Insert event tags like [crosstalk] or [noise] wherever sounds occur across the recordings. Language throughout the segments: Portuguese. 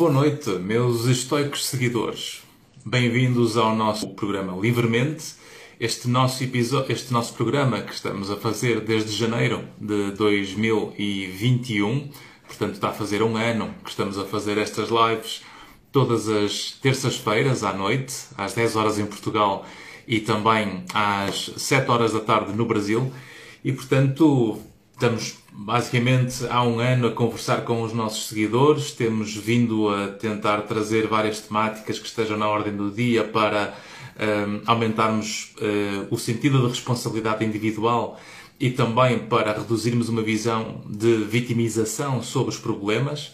Boa noite, meus estoicos seguidores. Bem-vindos ao nosso programa Livremente. Este nosso episódio, este nosso programa que estamos a fazer desde janeiro de 2021, portanto está a fazer um ano que estamos a fazer estas lives todas as terças-feiras à noite, às 10 horas em Portugal e também às 7 horas da tarde no Brasil. E portanto, estamos basicamente há um ano a conversar com os nossos seguidores, temos vindo a tentar trazer várias temáticas que estejam na ordem do dia para um, aumentarmos uh, o sentido de responsabilidade individual e também para reduzirmos uma visão de vitimização sobre os problemas,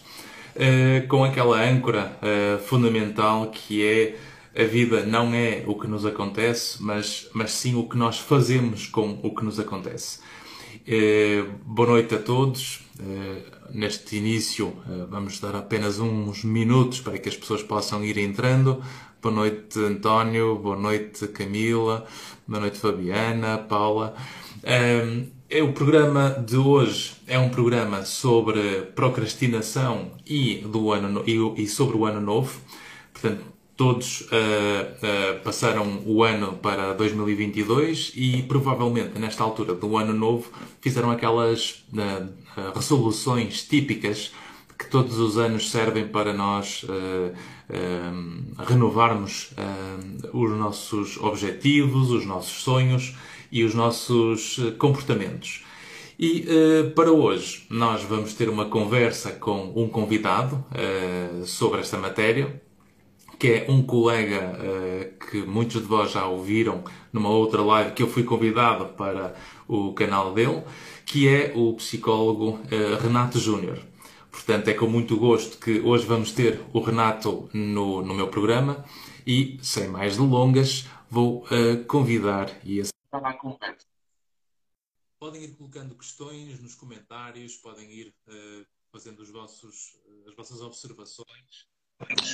uh, com aquela âncora uh, fundamental que é a vida não é o que nos acontece, mas, mas sim o que nós fazemos com o que nos acontece. Eh, boa noite a todos. Eh, neste início, eh, vamos dar apenas uns minutos para que as pessoas possam ir entrando. Boa noite, António. Boa noite, Camila. Boa noite, Fabiana, Paula. O programa de hoje é um programa sobre procrastinação e, do ano, e, e sobre o ano novo. Portanto, Todos uh, uh, passaram o ano para 2022 e provavelmente nesta altura do ano novo fizeram aquelas uh, resoluções típicas que todos os anos servem para nós renovarmos os nossos objetivos, os nossos sonhos e os nossos comportamentos. E uh, para hoje nós vamos ter uma conversa com um convidado uh, sobre esta matéria que é um colega uh, que muitos de vós já ouviram numa outra live que eu fui convidado para o canal dele, que é o psicólogo uh, Renato Júnior. Portanto, é com muito gosto que hoje vamos ter o Renato no, no meu programa e, sem mais delongas, vou uh, convidar e aceitar a conversa. Podem ir colocando questões nos comentários, podem ir fazendo os vossos, as vossas observações.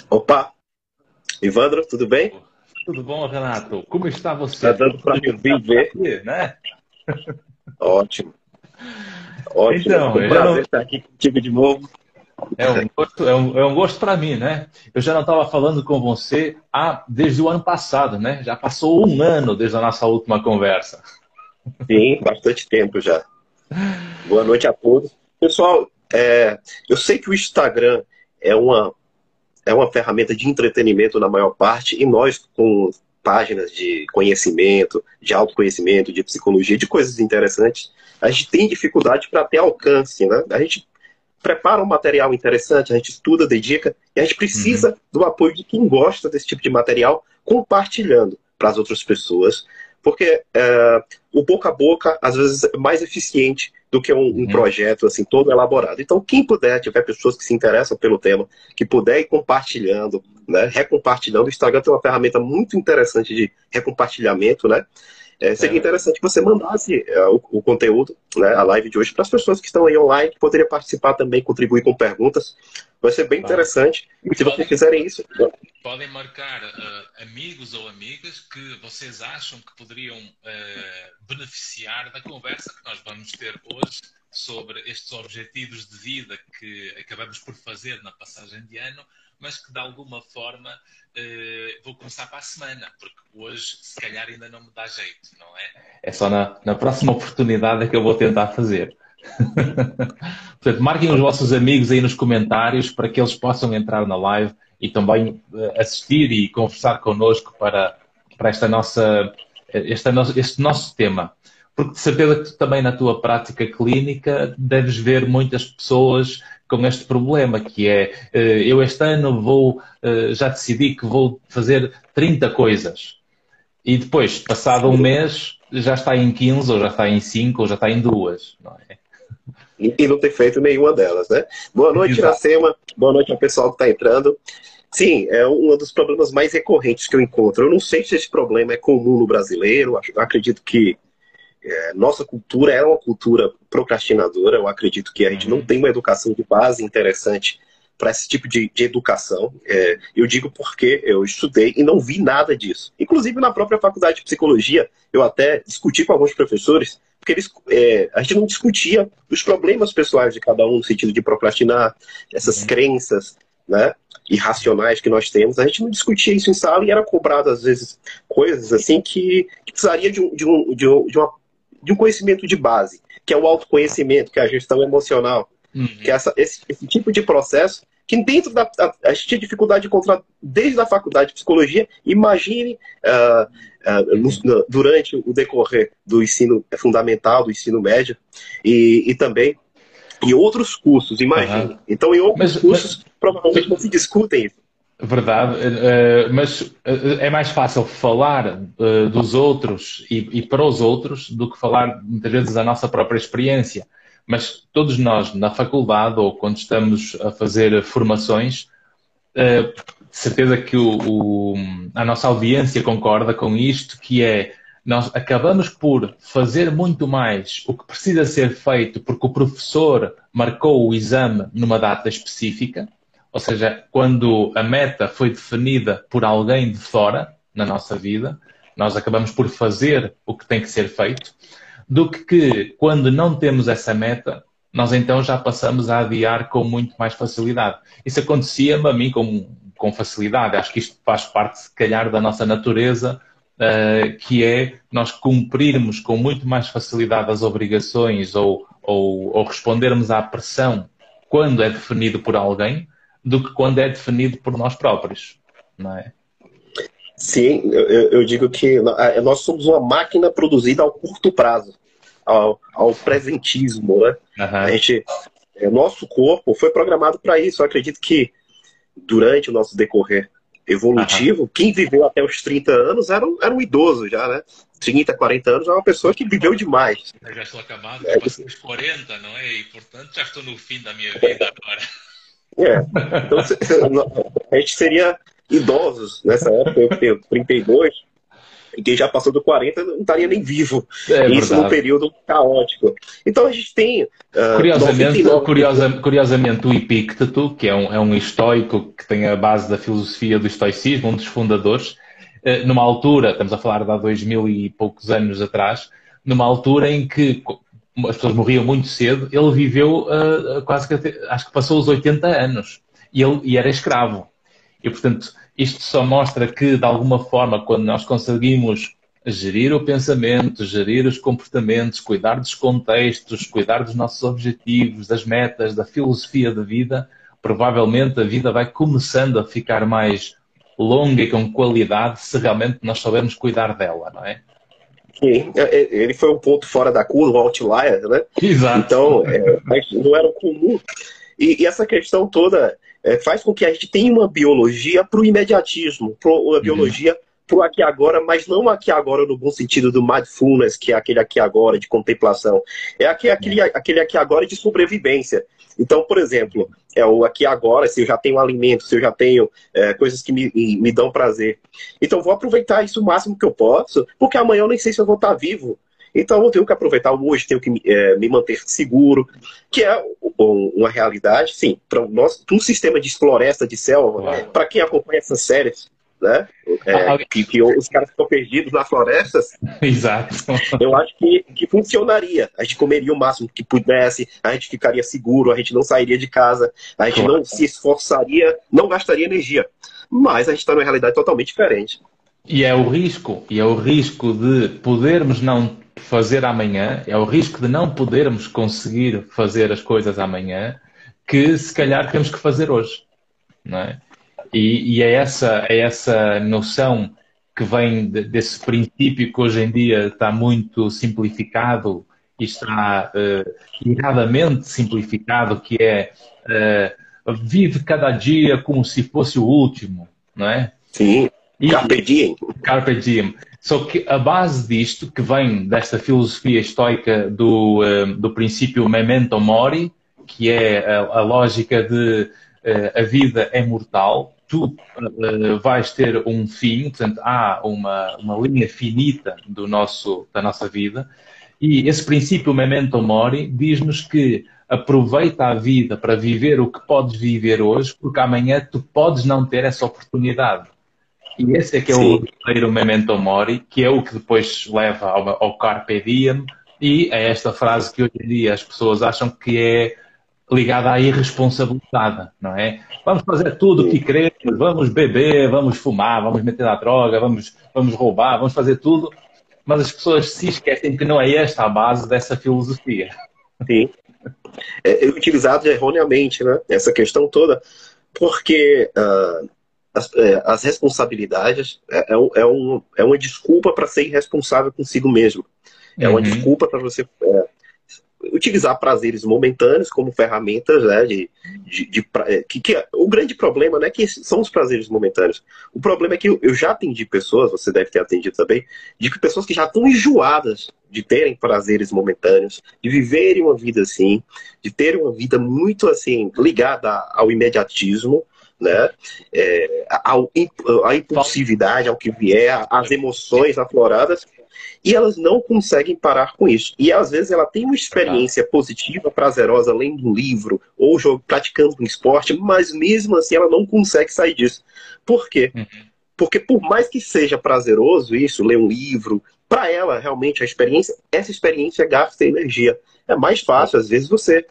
Opa, Ivandro, tudo bem? Tudo bom, Renato? Como está você? Está dando para me ouvir ver. Né? [laughs] Ótimo. Ótimo. Então, é um prazer não... estar aqui contigo de novo. É um gosto, é um, é um gosto para mim, né? Eu já não estava falando com você há, desde o ano passado, né? Já passou um ano desde a nossa última conversa. Sim, bastante tempo já. Boa noite a todos. Pessoal, é, eu sei que o Instagram é uma é uma ferramenta de entretenimento na maior parte, e nós, com páginas de conhecimento, de autoconhecimento, de psicologia, de coisas interessantes, a gente tem dificuldade para ter alcance, né? A gente prepara um material interessante, a gente estuda, dedica, e a gente precisa uhum. do apoio de quem gosta desse tipo de material, compartilhando para as outras pessoas, porque é, o boca a boca, às vezes, é mais eficiente do que um, um uhum. projeto assim todo elaborado. Então, quem puder, tiver pessoas que se interessam pelo tema, que puder ir compartilhando, né, recompartilhando, o Instagram tem uma ferramenta muito interessante de recompartilhamento, né? É, seria é. interessante que você mandasse é, o, o, conteúdo, né, a live de hoje, para as pessoas que estão aí online, que poderiam participar também, contribuir com perguntas. Vai ser bem interessante. E se vocês fizerem isso. Podem marcar uh, amigos ou amigas que vocês acham que poderiam uh, beneficiar da conversa que nós vamos ter hoje sobre estes objetivos de vida que acabamos por fazer na passagem de ano mas que de alguma forma uh, vou começar para a semana, porque hoje se calhar ainda não me dá jeito, não é? É só na, na próxima [laughs] oportunidade que eu vou tentar fazer. [laughs] Portanto, marquem os vossos amigos aí nos comentários para que eles possam entrar na live e também uh, assistir e conversar connosco para, para esta nossa, este, este nosso tema. Porque de certeza que tu também na tua prática clínica deves ver muitas pessoas com este problema, que é eh, eu este ano vou, eh, já decidi que vou fazer 30 coisas. E depois, passado um mês, já está em 15, ou já está em 5, ou já está em duas, não é? E não tem feito nenhuma delas, né? Boa noite, Iracema. Boa noite ao pessoal que está entrando. Sim, é um dos problemas mais recorrentes que eu encontro. Eu não sei se esse problema é comum no brasileiro. Acredito que é, nossa cultura é uma cultura procrastinadora. Eu acredito que a gente não uhum. tem uma educação de base interessante para esse tipo de, de educação. É, eu digo porque eu estudei e não vi nada disso. Inclusive, na própria faculdade de psicologia, eu até discuti com alguns professores, porque eles, é, a gente não discutia os problemas pessoais de cada um, no sentido de procrastinar, essas uhum. crenças né, irracionais que nós temos, a gente não discutia isso em sala e era cobrado, às vezes, coisas assim que, que precisaria de um, de, um, de, um, de, uma, de um conhecimento de base, que é o autoconhecimento, que é a gestão emocional, uhum. que é essa, esse, esse tipo de processo que dentro da a, a gente tinha dificuldade de encontrar desde a faculdade de psicologia, imagine uh, uh, no, durante o decorrer do ensino fundamental, do ensino médio e, e também em outros cursos, imagine. Uhum. Então, em outros mas, cursos, mas... provavelmente não se discutem isso. Verdade, uh, mas é mais fácil falar uh, dos outros e, e, para os outros do que falar muitas vezes da nossa própria experiência. Mas todos nós, na faculdade ou quando estamos a fazer formações, uh, de certeza que o, o, a nossa audiência concorda com isto, que é nós acabamos por fazer muito mais o que precisa ser feito porque o professor marcou o exame numa data específica, ou seja, quando a meta foi definida por alguém de fora na nossa vida, nós acabamos por fazer o que tem que ser feito do que, que quando não temos essa meta, nós então já passamos a adiar com muito mais facilidade. Isso acontecia-me a mim com, com facilidade. Acho que isto faz parte, se calhar, da nossa natureza, uh, que é nós cumprirmos com muito mais facilidade as obrigações ou, ou, ou respondermos à pressão quando é definido por alguém do que quando é definido por nós próprios, não é? Sim, eu, eu, digo que nós somos uma máquina produzida ao curto prazo, ao, ao presentismo, né? Uhum. A gente, é, nosso corpo foi programado para isso. Eu acredito que durante o nosso decorrer evolutivo, uhum. quem viveu até os 30 anos era um, era um idoso já, né? 30, 40 anos é uma pessoa que viveu demais. Eu já estou acabado, já passei os 40, não é? E portanto já estou no fim da minha vida agora. É, então a gente seria idosos nessa época, eu tenho 32, e quem já passou do 40 não estaria nem vivo. É, Isso verdade. num período caótico. Então a gente tem. Uh, curiosamente, curiosa, curiosamente, o Epicteto, que é um, é um estoico que tem a base da filosofia do estoicismo, um dos fundadores, uh, numa altura, estamos a falar de há dois mil e poucos anos atrás, numa altura em que as pessoas morriam muito cedo, ele viveu uh, quase que até, acho que passou os 80 anos e ele e era escravo. E, portanto, isto só mostra que, de alguma forma, quando nós conseguimos gerir o pensamento, gerir os comportamentos, cuidar dos contextos, cuidar dos nossos objetivos, das metas, da filosofia da vida, provavelmente a vida vai começando a ficar mais longa e com qualidade se realmente nós soubermos cuidar dela, não é? Sim, é, é, ele foi um ponto fora da curva, um outlier, né? Exato. Então, é, não era comum. E, e, essa questão toda é, faz com que a gente tenha uma biologia para o imediatismo, para uma uhum. biologia para o aqui agora, mas não aqui agora no bom sentido do mindfulness, que é aquele aqui agora de contemplação. É aquele, aquele, aquele aqui agora de sobrevivência. Então, por exemplo, é o aqui agora, se eu já tenho alimento, se eu já tenho é, coisas que me, me dão prazer. Então, vou aproveitar isso o máximo que eu posso, porque amanhã eu nem sei se eu vou estar vivo. Então eu tenho que aproveitar o hoje, tenho que é, me manter seguro, que é uma realidade, sim, para um sistema de floresta, de selva, para quem acompanha essas séries, né? É, que, que, os caras ficam perdidos nas florestas. [laughs] Exato. Eu acho que, que funcionaria. A gente comeria o máximo que pudesse, a gente ficaria seguro, a gente não sairia de casa, a gente claro. não se esforçaria, não gastaria energia. Mas a gente está numa realidade totalmente diferente. E é o risco, e é o risco de podermos não fazer amanhã, é o risco de não podermos conseguir fazer as coisas amanhã, que se calhar temos que fazer hoje. Não é? E, e é, essa, é essa noção que vem de, desse princípio que hoje em dia está muito simplificado e está uh, erradamente simplificado, que é uh, vive cada dia como se fosse o último, não é? Sim, carpe diem. Carpe diem. Só que a base disto, que vem desta filosofia estoica do, eh, do princípio memento mori, que é a, a lógica de uh, a vida é mortal, tu uh, vais ter um fim, portanto, há uma, uma linha finita do nosso, da nossa vida, e esse princípio memento mori diz-nos que aproveita a vida para viver o que podes viver hoje, porque amanhã tu podes não ter essa oportunidade. E esse é que é Sim. o verdadeiro memento mori, que é o que depois leva ao, ao carpe diem e é esta frase que hoje em dia as pessoas acham que é ligada à irresponsabilidade, não é? Vamos fazer tudo o que queremos, vamos beber, vamos fumar, vamos meter a droga, vamos, vamos roubar, vamos fazer tudo, mas as pessoas se esquecem que não é esta a base dessa filosofia. Sim. É, é utilizado erroneamente, né? Essa questão toda, porque uh, as, é, as, responsabilidades é, é, é, um, é uma desculpa para ser irresponsável consigo mesmo. É uma uhum. desculpa para você é, utilizar prazeres momentâneos como ferramentas né, de, de, de é, que, que, o grande problema não é que são os prazeres momentâneos. O problema é que eu, eu já atendi pessoas, você deve ter atendido também, de que pessoas que já estão enjoadas de terem prazeres momentâneos, de viverem uma vida assim, de terem uma vida muito assim ligada ao imediatismo, né? É, ao, a impulsividade, ao que vier, às emoções afloradas, e elas não conseguem parar com isso. E às vezes ela tem uma experiência positiva, prazerosa, lendo um livro ou jogo, praticando um esporte, mas mesmo assim ela não consegue sair disso. Por quê? Uhum. Porque por mais que seja prazeroso isso, ler um livro, para ela realmente a experiência, essa experiência gasta energia. É mais fácil, às vezes, você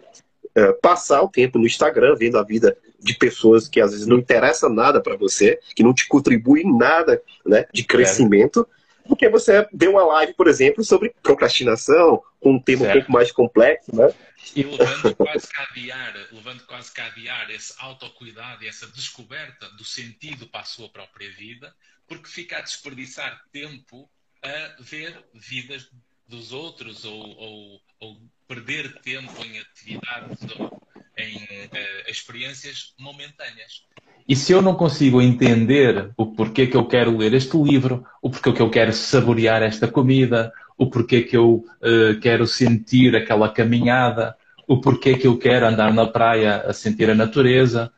é, passar o tempo no Instagram vendo a vida de pessoas que às vezes não interessa nada para você, que não te contribuem nada né, de crescimento. É porque você deu uma live, por exemplo, sobre procrastinação, com um tema certo. um pouco mais complexo, né? E levando [laughs] quase adiar, levando quase adiar esse autocuidado e essa descoberta do sentido para a sua própria vida, porque fica a desperdiçar tempo a ver vidas dos outros ou, ou, ou perder tempo em atividades ou em uh, experiências momentâneas. E se eu não consigo entender o porquê que eu quero ler este livro, o porquê que eu quero saborear esta comida, o porquê que eu uh, quero sentir aquela caminhada, o porquê que eu quero andar na praia a sentir a natureza,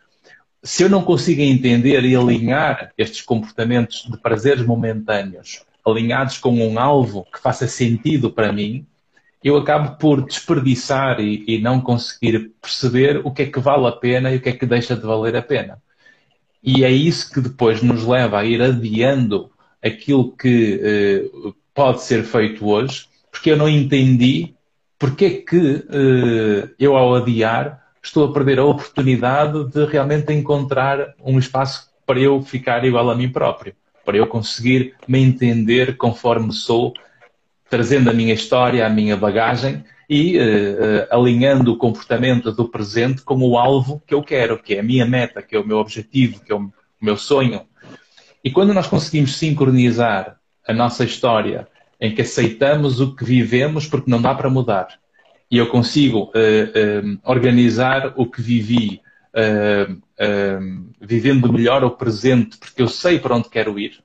se eu não consigo entender e alinhar estes comportamentos de prazeres momentâneos, alinhados com um alvo que faça sentido para mim, eu acabo por desperdiçar e, e não conseguir perceber o que é que vale a pena e o que é que deixa de valer a pena. E é isso que depois nos leva a ir adiando aquilo que eh, pode ser feito hoje, porque eu não entendi porque é que eh, eu, ao adiar, estou a perder a oportunidade de realmente encontrar um espaço para eu ficar igual a mim próprio, para eu conseguir me entender conforme sou, trazendo a minha história, a minha bagagem e uh, uh, alinhando o comportamento do presente com o alvo que eu quero, que é a minha meta, que é o meu objetivo, que é o meu sonho. E quando nós conseguimos sincronizar a nossa história em que aceitamos o que vivemos porque não dá para mudar, e eu consigo uh, organizar o que vivi, vivendo melhor o presente porque eu sei para onde quero ir,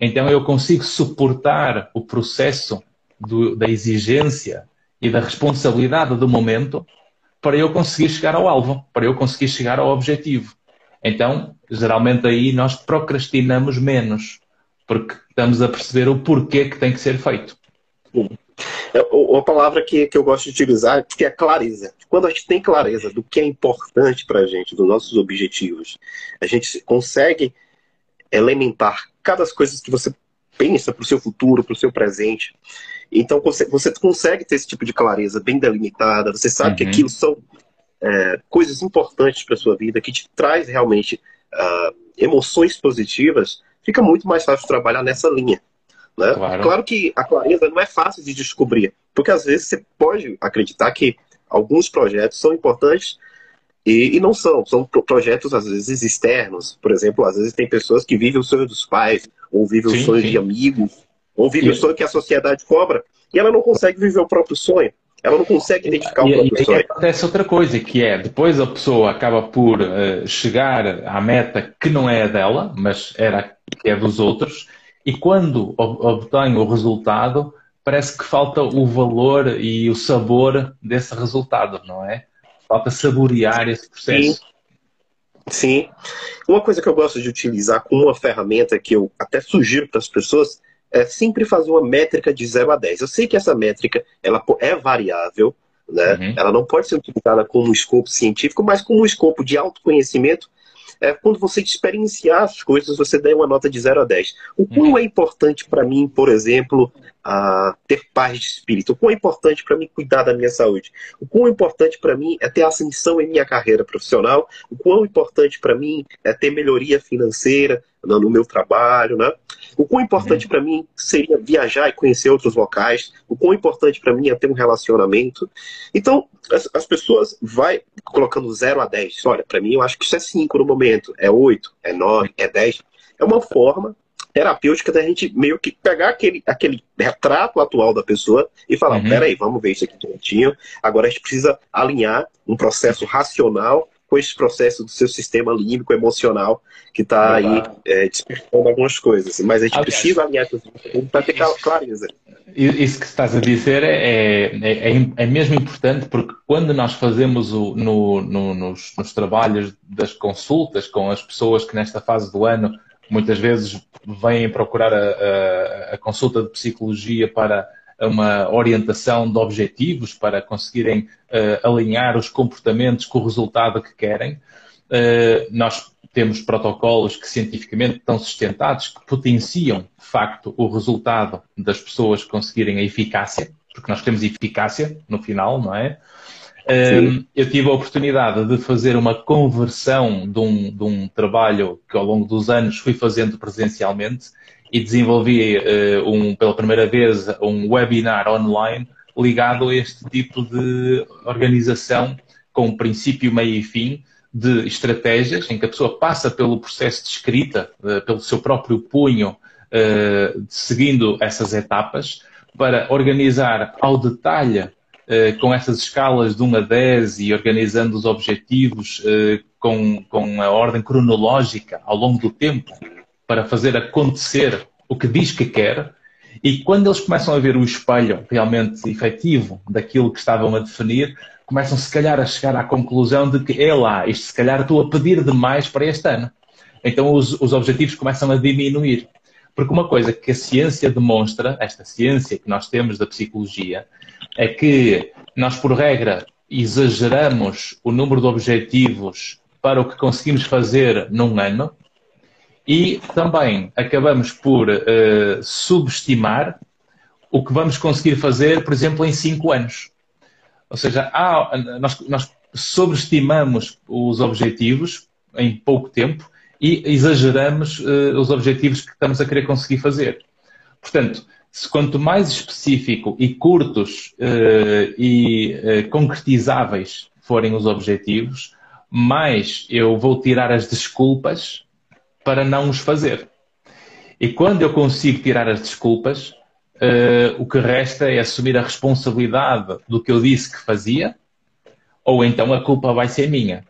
então eu consigo suportar o processo do, da exigência e da responsabilidade do momento para eu conseguir chegar ao alvo, para eu conseguir chegar ao objetivo. Então, geralmente aí nós procrastinamos menos, porque estamos a perceber o porquê que tem que ser feito. É, uma palavra que, que eu gosto de utilizar que é clareza. Quando a gente tem clareza do que é importante para a gente, dos nossos objetivos, a gente consegue elementar cada coisa que você pensa para o seu futuro, para o seu presente. Então você, consegue ter esse tipo de clareza bem delimitada, você sabe uhum. que aquilo são é, coisas importantes para a sua vida, que te traz realmente uh, emoções positivas, fica muito mais fácil trabalhar nessa linha. Né? Claro. claro que a clareza não é fácil de descobrir, porque às vezes você pode acreditar que alguns projetos são importantes e, e, não são. São projetos, às vezes, externos. Por exemplo, às vezes tem pessoas que vivem o sonho dos pais, ou vivem sim, o sonho sim. de amigos, ou vive o sonho que a sociedade cobra e ela não consegue viver o próprio sonho. Ela não consegue identificar e, o próprio e, sonho. E acontece outra coisa, que é, depois a pessoa acaba por uh, chegar à meta que não é a dela, mas era que é dos outros, e quando obtém o resultado, parece que falta o valor e o sabor desse resultado, não é? Falta saborear esse processo. Sim. Sim. Uma coisa que eu gosto de utilizar como uma ferramenta que eu até sugiro para as pessoas é sempre fazer uma métrica de 0 a 10. Eu sei que essa métrica ela é variável, né? Uhum. ela não pode ser utilizada como um escopo científico, mas como um escopo de autoconhecimento. É, quando você experienciar as coisas, você dá uma nota de 0 a 10. O quão uhum. é importante para mim, por exemplo, a ter paz de espírito, o quão é importante para mim cuidar da minha saúde, o quão é importante para mim é ter ascensão em minha carreira profissional, o quão importante para mim é ter melhoria financeira no meu trabalho, né? O quão importante uhum. para mim seria viajar e conhecer outros locais, o quão importante para mim é ter um relacionamento. Então, as, as pessoas vai colocando 0 a 10. Olha, para mim eu acho que isso é 5 no momento, é 8, é 9, é 10. É uma forma terapêutica da gente meio que pegar aquele, aquele retrato atual da pessoa e falar, uhum. peraí, vamos ver isso aqui direitinho. Agora a gente precisa alinhar um processo racional com esse processo do seu sistema límbico emocional que está aí é, despertando algumas coisas. Mas a gente Aliás, precisa alinhar tudo para ter clareza. Isso que estás a dizer é, é, é, é, mesmo importante porque quando nós fazemos o, no, no, nos, nos trabalhos das consultas com as pessoas que nesta fase do ano muitas vezes vêm procurar a, a, a, consulta de psicologia para uma orientação de objetivos, para conseguirem uh, alinhar os comportamentos com o resultado que querem. Uh, nós temos protocolos que cientificamente estão sustentados, que potenciam, de facto, o resultado das pessoas conseguirem a eficácia, porque nós temos eficácia no final, não é? Um, eu tive a oportunidade de fazer uma conversão de um, de um, trabalho que ao longo dos anos fui fazendo presencialmente e desenvolvi uh, um, pela primeira vez um webinar online ligado a este tipo de organização com princípio, meio e fim de estratégias em que a pessoa passa pelo processo de escrita, uh, pelo seu próprio punho, uh, seguindo essas etapas, para organizar ao detalhe com essas escalas de 1 a 10 e organizando os objetivos eh, com, com a ordem cronológica ao longo do tempo para fazer acontecer o que diz que quer. E quando eles começam a ver o espelho realmente efetivo daquilo que estavam a definir, começam se calhar a chegar à conclusão de que é lá, isto se calhar estou a pedir demais para este ano. Então os, os objetivos começam a diminuir. Porque uma coisa que a ciência demonstra, esta ciência que nós temos da psicologia, é que nós, por regra, exageramos o número de objetivos para o que conseguimos fazer num ano e também acabamos por uh, subestimar o que vamos conseguir fazer, por exemplo, em cinco anos. Ou seja, há, nós, nós sobreestimamos os objetivos em pouco tempo e exageramos uh, os objetivos que estamos a querer conseguir fazer. Portanto, quanto mais específico e curtos uh, e uh, concretizáveis forem os objetivos, mais eu vou tirar as desculpas para não os fazer. E quando eu consigo tirar as desculpas, uh, o que resta é assumir a responsabilidade do que eu disse que fazia, ou então a culpa vai ser minha.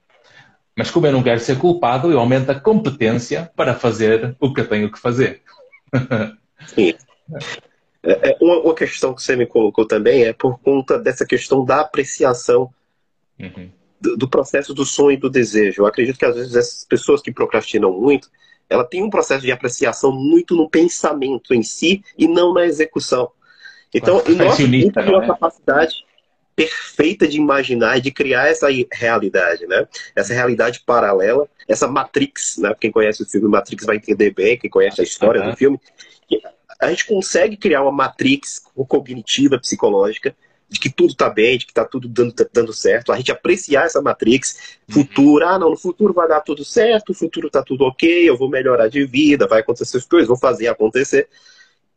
Mas como eu não quero ser culpado, eu aumento a competência para fazer o que eu tenho que fazer. [laughs] Sim. É, é, uma, questão que você me colocou também é por conta dessa questão da apreciação uhum. do, do, processo do sonho e do desejo. Eu acredito que às vezes essas pessoas que procrastinam muito, ela tem um processo de apreciação muito no pensamento em si e não na execução. Então, e nós temos uma capacidade perfeita de imaginar e de criar essa realidade, né? Essa realidade paralela, essa Matrix, né? Quem conhece o filme Matrix vai entender bem, quem conhece a história uhum. do filme. A gente consegue criar uma Matrix cognitiva, psicológica, de que tudo está bem, de que está tudo dando, dando certo. A gente apreciar essa Matrix futura. Ah, não, no futuro vai dar tudo certo, no futuro está tudo ok, eu vou melhorar de vida, vai acontecer as coisas, vou fazer acontecer.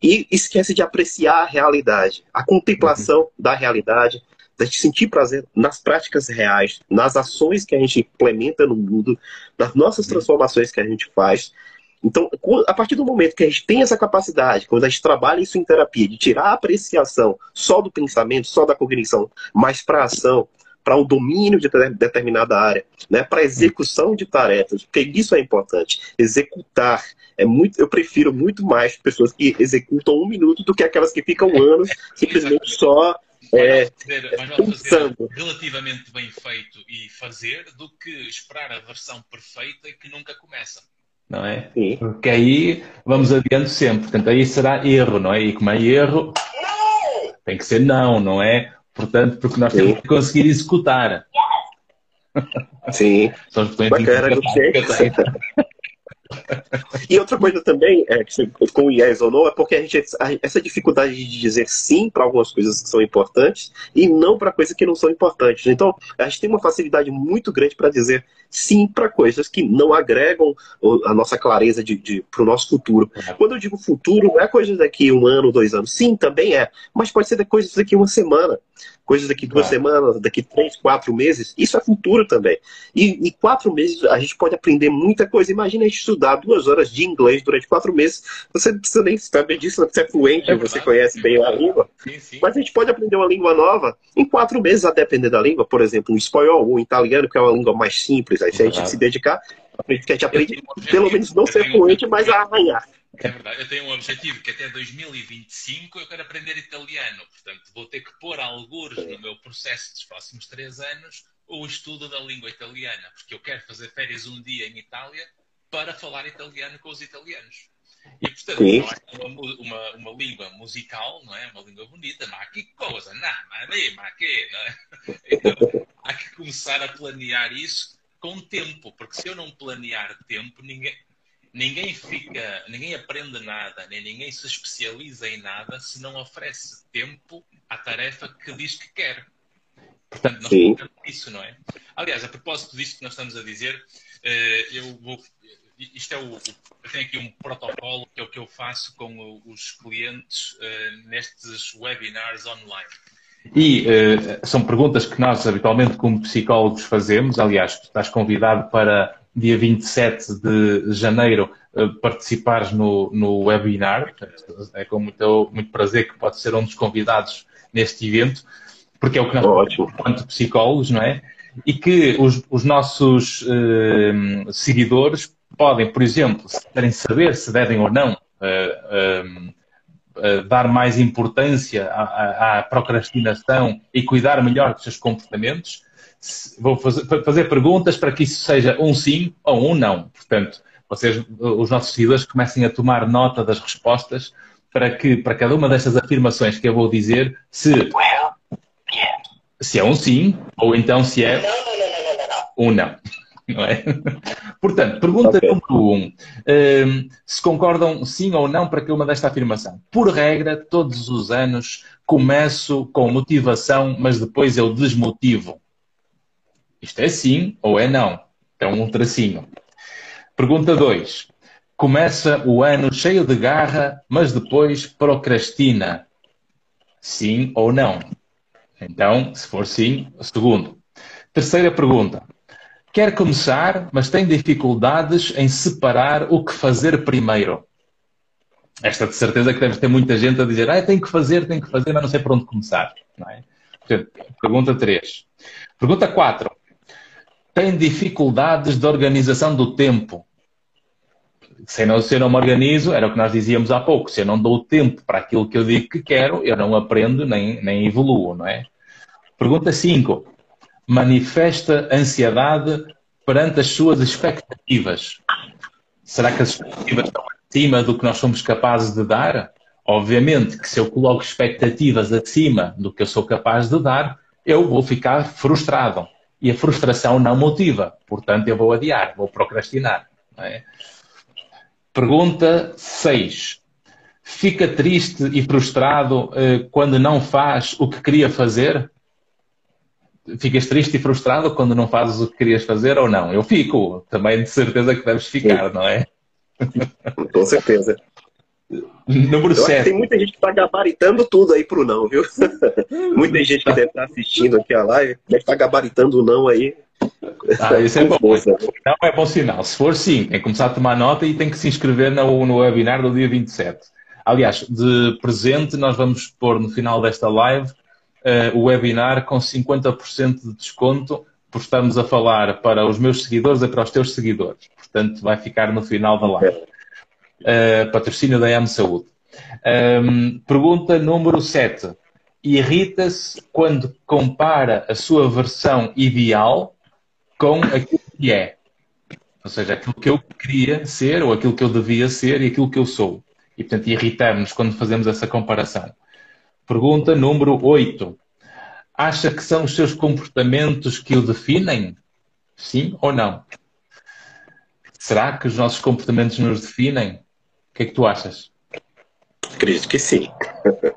E esquece de apreciar a realidade, a contemplação uhum. da realidade, da gente sentir prazer nas práticas reais, nas ações que a gente implementa no mundo, nas nossas uhum. transformações que a gente faz. Então, a partir do momento que a gente tem essa capacidade, quando a gente trabalha isso em terapia, de tirar a apreciação só do pensamento, só da cognição, mas para a ação, para o domínio de determinada área, né, para a execução de tarefas, porque isso é importante. Executar é muito, eu prefiro muito mais pessoas que executam um minuto do que aquelas que ficam anos simplesmente só é, mais vale fazer relativamente bem feito e fazer do que esperar a versão perfeita que nunca começa. Não é? Sim. Porque aí vamos adiante sempre. Portanto, aí será erro, não é? E como é erro, tem que ser não, não é? Portanto, porque nós Sim. temos que conseguir executar. Sim. São os Bacana, [laughs] E outra coisa também, é, com yes ou não, é porque a gente, essa dificuldade de dizer sim para algumas coisas que são importantes e não para coisas que não são importantes. Então, a gente tem uma facilidade muito grande para dizer sim para coisas que não agregam a nossa clareza de, de para o nosso futuro. Quando eu digo futuro, não é coisa daqui um ano, dois anos. Sim, também é. Mas pode ser coisas daqui uma semana coisas daqui duas claro. semanas, daqui três, quatro meses, isso é futuro também. E em quatro meses a gente pode aprender muita coisa. Imagina a gente estudar duas horas de inglês durante quatro meses, você não precisa nem saber disso, você é fluente, é você conhece bem a língua. Sim, sim. Mas a gente pode aprender uma língua nova em quatro meses, a depender da língua, por exemplo, o espanhol ou o italiano, que é uma língua mais simples. Aí se a gente se dedicar, a gente aprende, pelo menos não ser fluente, mas a arranhar. É verdade, eu tenho um objetivo que até 2025 eu quero aprender italiano. Portanto, vou ter que pôr alguns no meu processo dos próximos três anos o estudo da língua italiana, porque eu quero fazer férias um dia em Itália para falar italiano com os italianos. E, portanto, é uma, uma, uma, língua musical, não é? Uma língua bonita, mas que coisa, não, mas, mas que, não é? [laughs] Então, há que começar a planear isso com tempo, porque se eu não planear tempo, ninguém, ninguém fica, ninguém aprende nada, nem ninguém se especializa em nada se não oferece tempo à tarefa que diz que quer. Portanto, nós Sim. isso, não é? Aliás, a propósito disso que nós estamos a dizer, eu vou. Isto é o. Eu tenho aqui um protocolo que é o que eu faço com os clientes eh, nestes webinars online. E uh, são perguntas que nós habitualmente, como psicólogos, fazemos. Aliás, estás convidado para dia 27 de janeiro, eh, participares no, no webinar. É com muito, muito prazer que pode ser um dos convidados neste evento, porque é o que nós Ótimo. enquanto psicólogos, não é? E que os, os nossos uh, seguidores podem, por exemplo, se querem saber se devem ou não uh, uh, dar mais importância à, à, procrastinação e cuidar melhor dos seus comportamentos, vou fazer, fazer perguntas para que isso seja um sim ou um não. Portanto, vocês, os nossos seguidores, comecem a tomar nota das respostas para que, para cada uma destas afirmações que eu vou dizer, se, se é um sim ou então se é um não. [laughs] Não é? Portanto, pergunta okay. número um. Um, se concordam sim ou não para que uma desta afirmação. Por regra, todos os anos começo com motivação, mas depois eu desmotivo. Isto é sim ou é não? É um tracinho. Pergunta 2. Começa o ano cheio de garra, mas depois procrastina. Sim ou não? Então, se for sim, segundo. Terceira pergunta. Quer começar, mas tem dificuldades em separar o que fazer primeiro. Esta de certeza que deve ter muita gente a dizer, ah, tem que fazer, tem que fazer, mas não sei por onde começar. É? Portanto, pergunta 3. Pergunta 4 tem dificuldades de organização do tempo. Se não, se eu não me organizo, era o que nós dizíamos há pouco, se eu não dou tempo para aquilo que eu digo que quero, eu não aprendo nem, nem evoluo, não é? Pergunta 5. Manifesta ansiedade perante as suas expectativas. Será que as expectativas estão acima do que nós somos capazes de dar? Obviamente que se eu coloco expectativas acima do que eu sou capaz de dar, eu vou ficar frustrado. E a frustração não motiva. Portanto, eu vou adiar, vou procrastinar. É? Pergunta 6. Fica triste e frustrado eh, quando não faz o que queria fazer? Ficas triste e frustrado quando não fazes o que querias fazer ou não? Eu fico. Também de certeza que deves ficar, Sim. não é? Com certeza. Número 7. Tem muita gente que está gabaritando tudo aí pro não, viu? [laughs] muita gente que deve estar tá assistindo aqui a live deve estar tá gabaritando o não aí. Ah, isso é bom. Não é bom sinal. Se for sim, tem que começar a tomar nota e tem que se inscrever no, no webinar do dia 27. Aliás, de presente, nós vamos pôr no final desta live uh, o webinar com 50% de desconto, porque estamos a falar para os meus seguidores e para os teus seguidores. Portanto, vai ficar no final da live. Uh, patrocínio da AM Saúde. Um, pergunta número 7. Irrita-se quando compara a sua versão ideal com aquilo que é. Ou seja, aquilo que eu queria ser, ou aquilo que eu devia ser e aquilo que eu sou. E, portanto, irritamos quando fazemos essa comparação. Pergunta número 8. Acha que são os seus comportamentos que o definem? Sim ou não? Será que os nossos comportamentos nos definem? O que é que tu achas? Acredito que sim. Okay.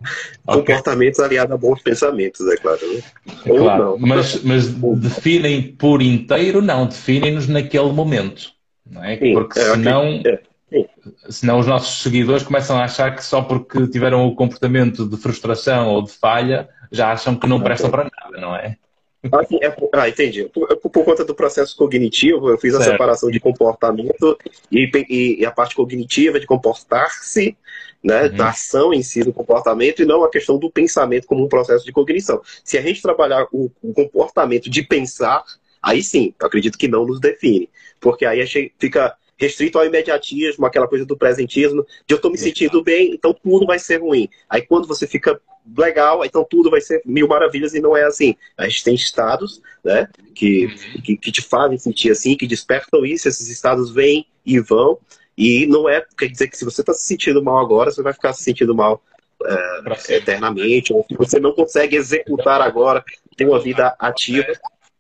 Comportamentos aliados a bons pensamentos, é claro. Né? É claro, mas, mas definem por inteiro? Não, definem-nos naquele momento. Não é? Sim, Porque senão, é, senão os nossos seguidores começam a achar que só porque tiveram o comportamento de frustração ou de falha já acham que não prestam para nada, não é? Ah, é, ah entendi. Por, por, conta do processo cognitivo, eu fiz a certo. separação de comportamento e, e, e, a parte cognitiva de comportar-se, né, uhum. da ação em si do comportamento, e não a questão do pensamento como um processo de cognição. Se a gente trabalhar o, o comportamento de pensar, aí sim, acredito que não nos define. Porque aí a gente fica restrito ao imediatismo, aquela coisa do presentismo, de eu estou me sentindo bem, então tudo vai ser ruim. Aí quando você fica legal, então tudo vai ser mil maravilhas e não é assim. A gente tem estados, né, que, uhum. que, que te fazem sentir assim, que despertam isso, esses estados vêm e vão, e não é, quer dizer que se você está se sentindo mal agora, você vai ficar se sentindo mal é, eternamente, ou se você não consegue executar agora, ter uma vida ativa.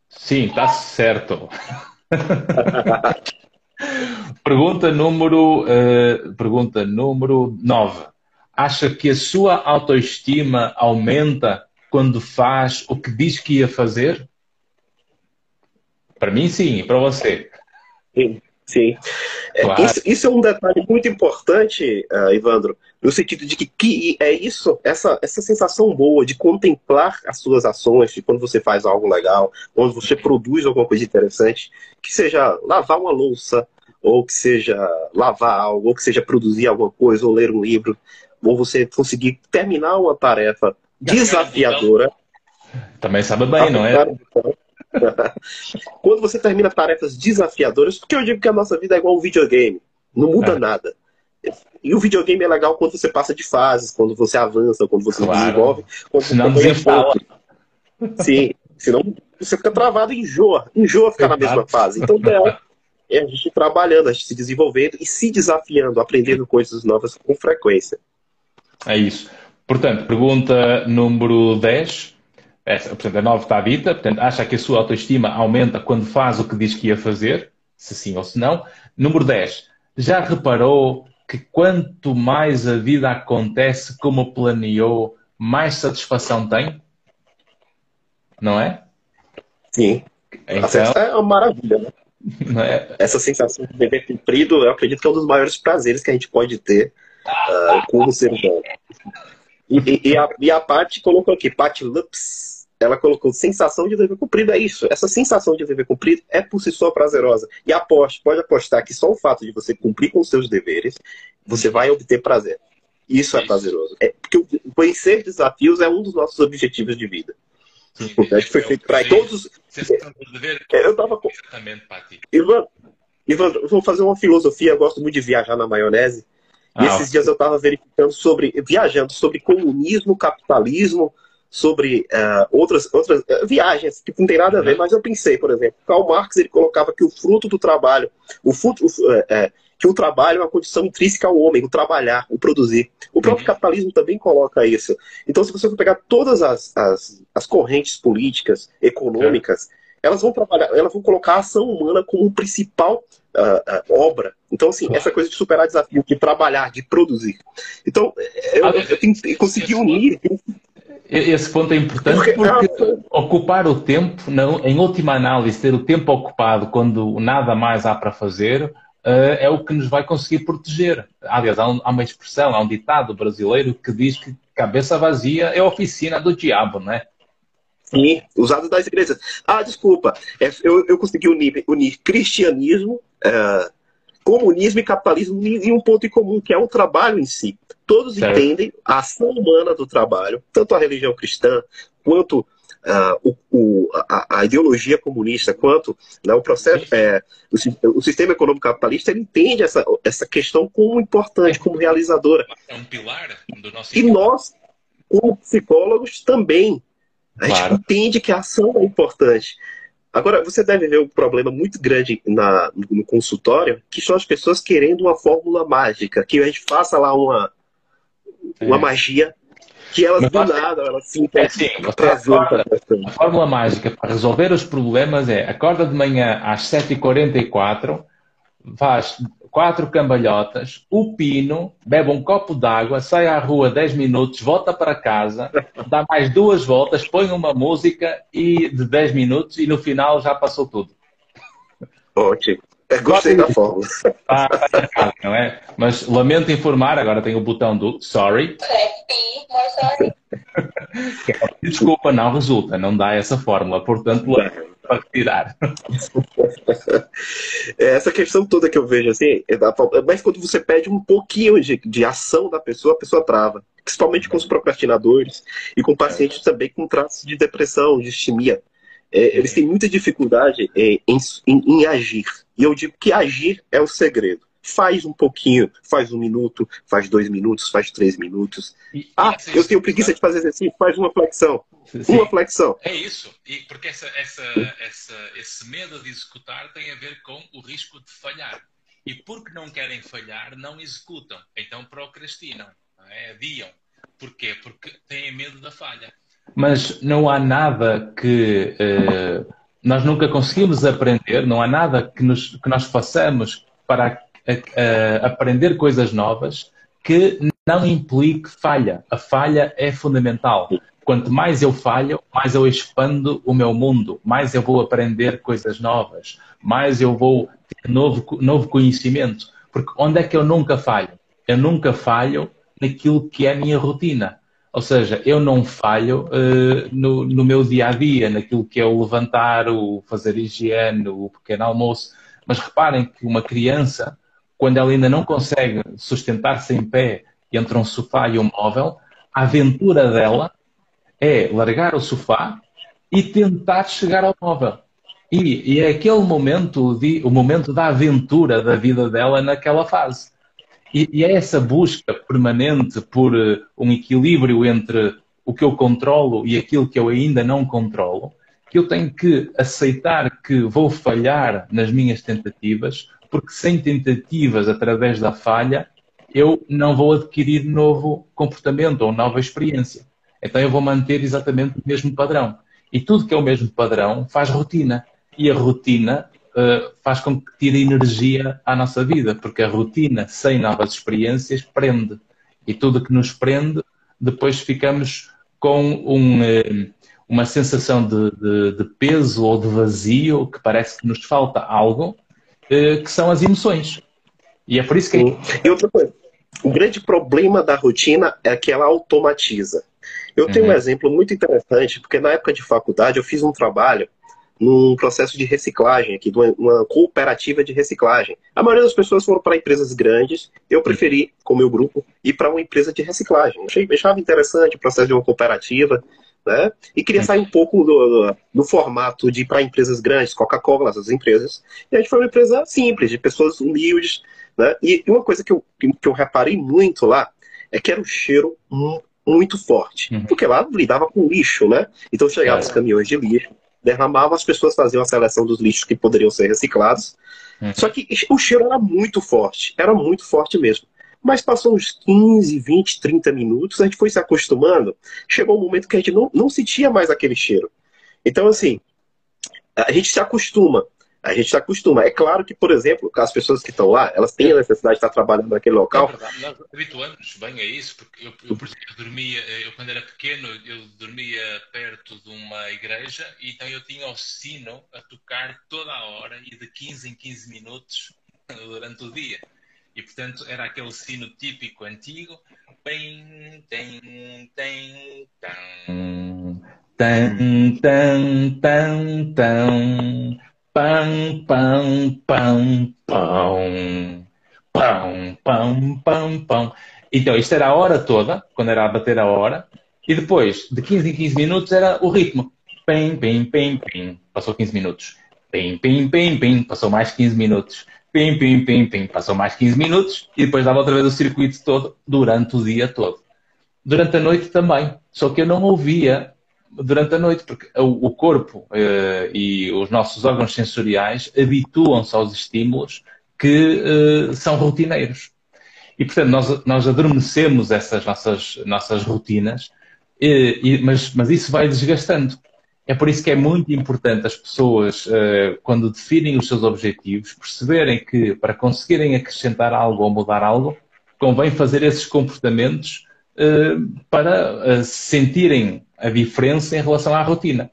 Sim, tá certo. [laughs] pergunta número uh, pergunta número 9 acha que a sua autoestima aumenta quando faz o que diz que ia fazer? Para mim, sim. Para você? Sim. Sim. É, claro. Isso, isso, é um detalhe muito importante, uh, Ivandro, no sentido de que, que é isso, essa, essa sensação boa de contemplar as suas ações, de quando você faz algo legal, quando você produz alguma coisa interessante, que seja lavar uma louça, ou que seja lavar algo, ou que seja produzir alguma coisa, ou ler um livro ou você conseguir terminar uma tarefa desafiadora. Também sabe bem, não é? [laughs] Quando você termina tarefas desafiadoras, porque eu digo que a nossa vida é igual um videogame, não muda é. nada. E o videogame é legal quando você passa de fases, quando você avança, quando você claro. desenvolve. Quando senão você desinstala. Sim, senão você fica travado e enjoa. Enjoa ficar na mesma fase. Então, é a gente trabalhando, a gente se desenvolvendo e se desafiando, aprendendo coisas novas com frequência. É isso. Portanto, pergunta número 10. Essa, portanto, a 9 está dita. Portanto, acha que a sua autoestima aumenta quando faz o que diz que ia fazer? Se sim ou se não. Número 10. Já reparou que quanto mais a vida acontece como planeou, mais satisfação tem? Não é? Sim. Então... É uma maravilha, né? [laughs] É? Essa sensação de dever cumprido, eu acredito que é um dos maiores prazeres que a gente pode ter uh, como ser humano. E, e, a, e a Paty colocou aqui, Paty Lups, ela colocou sensação de dever cumprido, é isso. Essa sensação de dever cumprido é por si só prazerosa. E aposte, pode apostar que só o fato de você cumprir com os seus deveres, você vai obter prazer. Isso é prazeroso. É, porque vencer desafios é um dos nossos objetivos de vida. Sim, [laughs] Acho que foi feito para todos. Eu tava com. Ivan, Ivan, vou fazer uma filosofia. Eu gosto muito de viajar na maionese. E ah, esses dias eu estava verificando sobre, viajando sobre comunismo, capitalismo, sobre uh, outras, outras uh, viagens que não tem nada a ver, uhum. mas eu pensei, por exemplo, Karl Marx ele colocava que o fruto do trabalho, o fruto, uh, que o trabalho é uma condição intrínseca ao homem, o trabalhar, o produzir. O próprio uhum. capitalismo também coloca isso. Então, se você for pegar todas as, as, as correntes políticas, econômicas, elas vão trabalhar, elas vão colocar a ação humana como principal uh, uh, obra. Então, assim, essa coisa de superar desafio, de trabalhar, de produzir. Então, eu, eu, tenho que conseguir unir. Esse ponto é importante porque, porque ocupar o tempo, não, em última análise, ter o tempo ocupado quando nada mais há para fazer, Uh, é o que nos vai conseguir proteger. Aliás, há, um, uma expressão, há um ditado brasileiro que diz que cabeça vazia é oficina do diabo, não é? Sim, usado das igrejas. Ah, desculpa, é, eu, eu consegui unir, unir cristianismo, é, comunismo e capitalismo em um ponto em comum, que é o trabalho em si. Todos certo. entendem a ação humana do trabalho, tanto a religião cristã quanto Uh, o, a, a, ideologia comunista, quanto né, o processo, é, o, o, sistema econômico capitalista, ele entende essa, essa questão como importante, como realizadora. É um pilar do nosso. E nós, como psicólogos, também a gente claro. entende que a ação é importante. Agora, você deve ver um problema muito grande na, no consultório, que são as pessoas querendo uma fórmula mágica, que a gente faça lá uma, uma é. magia, que elas Mas do nada, elas se é assim, acorda, A fórmula mágica para resolver os problemas é acorda de manhã às 7h44, faz quatro cambalhotas, o pino, bebe um copo d'água, sai à rua 10 minutos, volta para casa, dá mais duas voltas, põe uma música e de 10 minutos e no final já passou tudo. Ótimo. É, gostei da fórmula. Tá, tá não é? Mas lamento informar, agora tem o botão do sorry. [laughs] Desculpa, não resulta, não dá essa fórmula, portanto, para retirar. [laughs] É, essa questão toda que eu vejo assim, é da, mas quando você pede um pouquinho de, de ação da pessoa, a pessoa trava. Principalmente com os procrastinadores e com pacientes também com traços de depressão, de istimia. É, eles têm muita dificuldade em, em, em, agir. E eu digo que agir é o segredo. Faz um pouquinho, faz um minuto, faz dois minutos, faz três minutos. E, ah, e eu tenho preguiça de fazer exercício, faz uma flexão. Sim. Uma flexão. É isso. E porque essa, essa, essa, esse medo de executar tem a ver com o risco de falhar. E porque não querem falhar, não executam. Então procrastinam, não é? adiam. Porquê? Porque têm medo da falha mas não há nada que uh, nós nunca conseguimos aprender, não há nada que, nos, que nós façamos para aprender coisas novas que não implique falha. A falha é fundamental. Quanto mais eu falho, mais eu expando o meu mundo, mais eu vou aprender coisas novas, mais eu vou ter novo, novo conhecimento. Porque onde é que eu nunca falho? Eu nunca falho naquilo que é a minha rotina. Ou seja, eu não falho uh, no, no, meu dia a dia, naquilo que é o levantar, o fazer higiene, o pequeno almoço. Mas reparem que uma criança, quando ela ainda não consegue sustentar-se em pé entre um sofá e um móvel, a aventura dela é largar o sofá e tentar chegar ao móvel. E, e é aquele momento, de, o momento da aventura da vida dela naquela fase. E, é essa busca permanente por uh, um equilíbrio entre o que eu controlo e aquilo que eu ainda não controlo, que eu tenho que aceitar que vou falhar nas minhas tentativas, porque sem tentativas através da falha, eu não vou adquirir novo comportamento ou nova experiência. Então eu vou manter exatamente o mesmo padrão. E tudo que é o mesmo padrão faz rotina. E a rotina uh, faz com que tire energia à nossa vida, porque a rotina sem novas experiências prende. E tudo que nos prende, depois ficamos com um, uh, uma sensação de, de, de, peso ou de vazio, que parece que nos falta algo, uh, que são as emoções. E é por isso que. É... E outra coisa. O grande problema da rotina é que ela automatiza. Eu tenho uhum. um exemplo muito interessante, porque na época de faculdade eu fiz um trabalho num processo de reciclagem aqui, de uma, uma, cooperativa de reciclagem. A maioria das pessoas foram para empresas grandes, eu preferi, com o meu grupo, ir para uma empresa de reciclagem. Achei, achava interessante o processo de uma cooperativa, né? E queria sair um pouco do, do, do formato de ir para empresas grandes, Coca-Cola, essas empresas. E a gente foi uma empresa simples, de pessoas humildes, né? E, uma coisa que eu, que eu reparei muito lá é que era um cheiro muito forte. Uhum. Porque lá lidava com lixo, né? Então chegavam é. os caminhões de lixo, derramavam, as pessoas faziam a seleção dos lixos que poderiam ser reciclados. Uhum. Só que o cheiro era muito forte, era muito forte mesmo. Mas passou uns 15, 20, 30 minutos, a gente foi se acostumando, chegou um momento que a gente não, não sentia mais aquele cheiro. Então, assim, a gente se acostuma. A gente se acostuma. É claro que, por exemplo, as pessoas que estão lá, elas têm a necessidade de estar trabalhando naquele local. É nós habituamos bem a isso, porque eu, eu, eu, dormia, eu quando era pequeno, eu dormia perto de uma igreja e então eu tinha o sino a tocar toda a hora e de 15 em 15 minutos [laughs] durante o dia. E portanto era aquele sino típico antigo, bem, tem, tem, tão, tão, tão, tão, tão. Pão, pão, pão, pão. Pão, pão, pão, pão. Então, isto era a hora toda, quando era a bater a hora, e depois, de 15 em 15 minutos, era o ritmo. Pim, pim, pim, pim. Passou 15 minutos. Pim, pim, pim, pim. Passou mais 15 minutos. Pim, pim, pim, pim. Passou mais 15 minutos e depois dava outra vez o circuito todo durante o dia todo. Durante a noite também. Só que eu não ouvia durante a noite, porque o, corpo uh, e os nossos órgãos sensoriais habituam-se aos estímulos que uh, são rotineiros. E, portanto, nós, nós adormecemos essas nossas, nossas rotinas, e, e, mas, mas isso vai desgastando. É por isso que é muito importante as pessoas, quando definem os seus objetivos, perceberem que para conseguirem acrescentar algo ou mudar algo, convém fazer esses comportamentos para uh, sentirem a diferença em relação à rotina.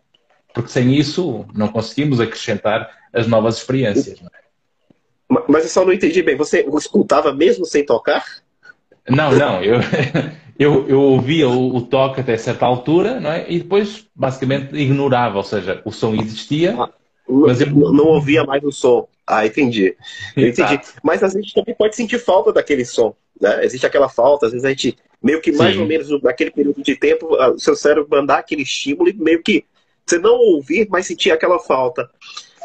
Porque sem isso não conseguimos acrescentar as novas experiências. É? Mas eu só não entendi bem. Você escutava mesmo sem tocar? Não, não. Eu, [laughs] eu, eu ouvia o, o, toque até certa altura, não é? E depois, basicamente, ignorava. Ou seja, o som existia, ah, mas eu não, não ouvia mais o som. Ah, entendi. Eu [laughs] entendi. Mas a gente também pode sentir falta daquele som. Né? Existe aquela falta, às vezes a gente, meio que mais Sim. ou menos naquele período de tempo, o seu cérebro mandar aquele estímulo e meio que você não ouvir, mas sentir aquela falta.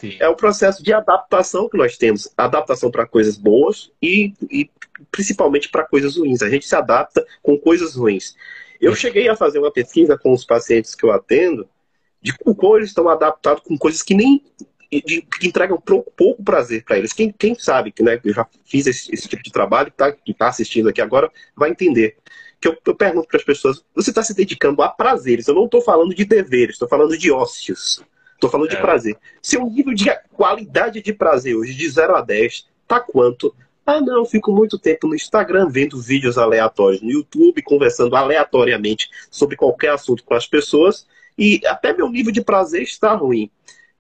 Sim. É o processo de adaptação que nós temos. Adaptação para coisas boas e, e principalmente para coisas ruins. A gente se adapta com coisas ruins. Eu cheguei a fazer uma pesquisa com os pacientes que eu atendo de como eles estão adaptados com coisas que nem de, que entregam pouco, prazer para eles. Quem, quem sabe que né, eu já fiz esse, esse tipo de trabalho, que está tá assistindo aqui agora, vai entender. Que eu, eu pergunto para as pessoas: você está se dedicando a prazeres? Eu não estou falando de deveres, estou falando de ócios. Estou falando é. de prazer. Seu nível de qualidade de prazer hoje, de 0 a 10, tá quanto? Ah, não, eu fico muito tempo no Instagram vendo vídeos aleatórios no YouTube, conversando aleatoriamente sobre qualquer assunto com as pessoas, e até meu nível de prazer está ruim.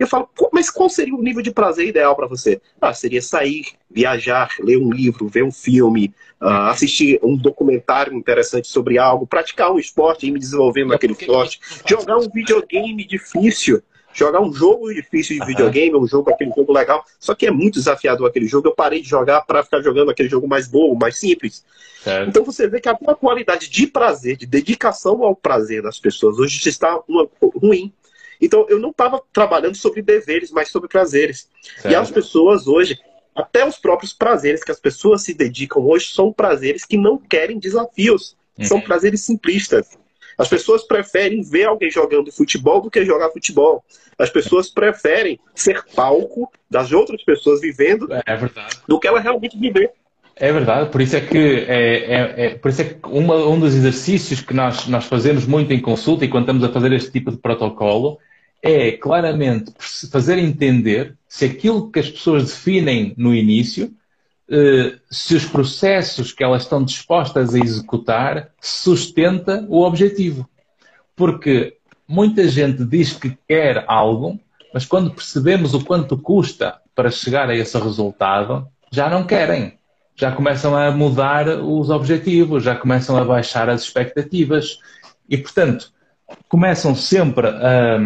Eu falo, mas qual seria o nível de prazer ideal para você? Ah, seria sair, viajar, ler um livro, ver um filme, uh, assistir um documentário interessante sobre algo, praticar um esporte e me desenvolvendo naquele esporte, jogar um videogame difícil, jogar um jogo difícil de videogame, um jogo, aquele jogo legal, só que é muito desafiador aquele jogo. Eu parei de jogar para ficar jogando aquele jogo mais bom, mais simples. Certo. Então você vê que a qualidade de prazer, de dedicação ao prazer das pessoas hoje está uma, ruim. Então, eu não estava trabalhando sobre deveres, mas sobre prazeres. Certo. E as pessoas hoje, até os próprios prazeres que as pessoas se dedicam hoje, são prazeres que não querem desafios. Uhum. São prazeres simplistas. As pessoas preferem ver alguém jogando futebol do que jogar futebol. As pessoas preferem ser palco das outras pessoas vivendo é do que ela realmente viver. É verdade, por isso é que, é, é, é, por isso é que uma, um dos exercícios que nós, nós fazemos muito em consulta e quando estamos a fazer este tipo de protocolo é claramente fazer entender se aquilo que as pessoas definem no início, eh, se os processos que elas estão dispostas a executar sustenta o objetivo. Porque muita gente diz que quer algo, mas quando percebemos o quanto custa para chegar a esse resultado, já não querem. Já começam a mudar os objetivos, já começam a baixar as expectativas. E, portanto, começam sempre a,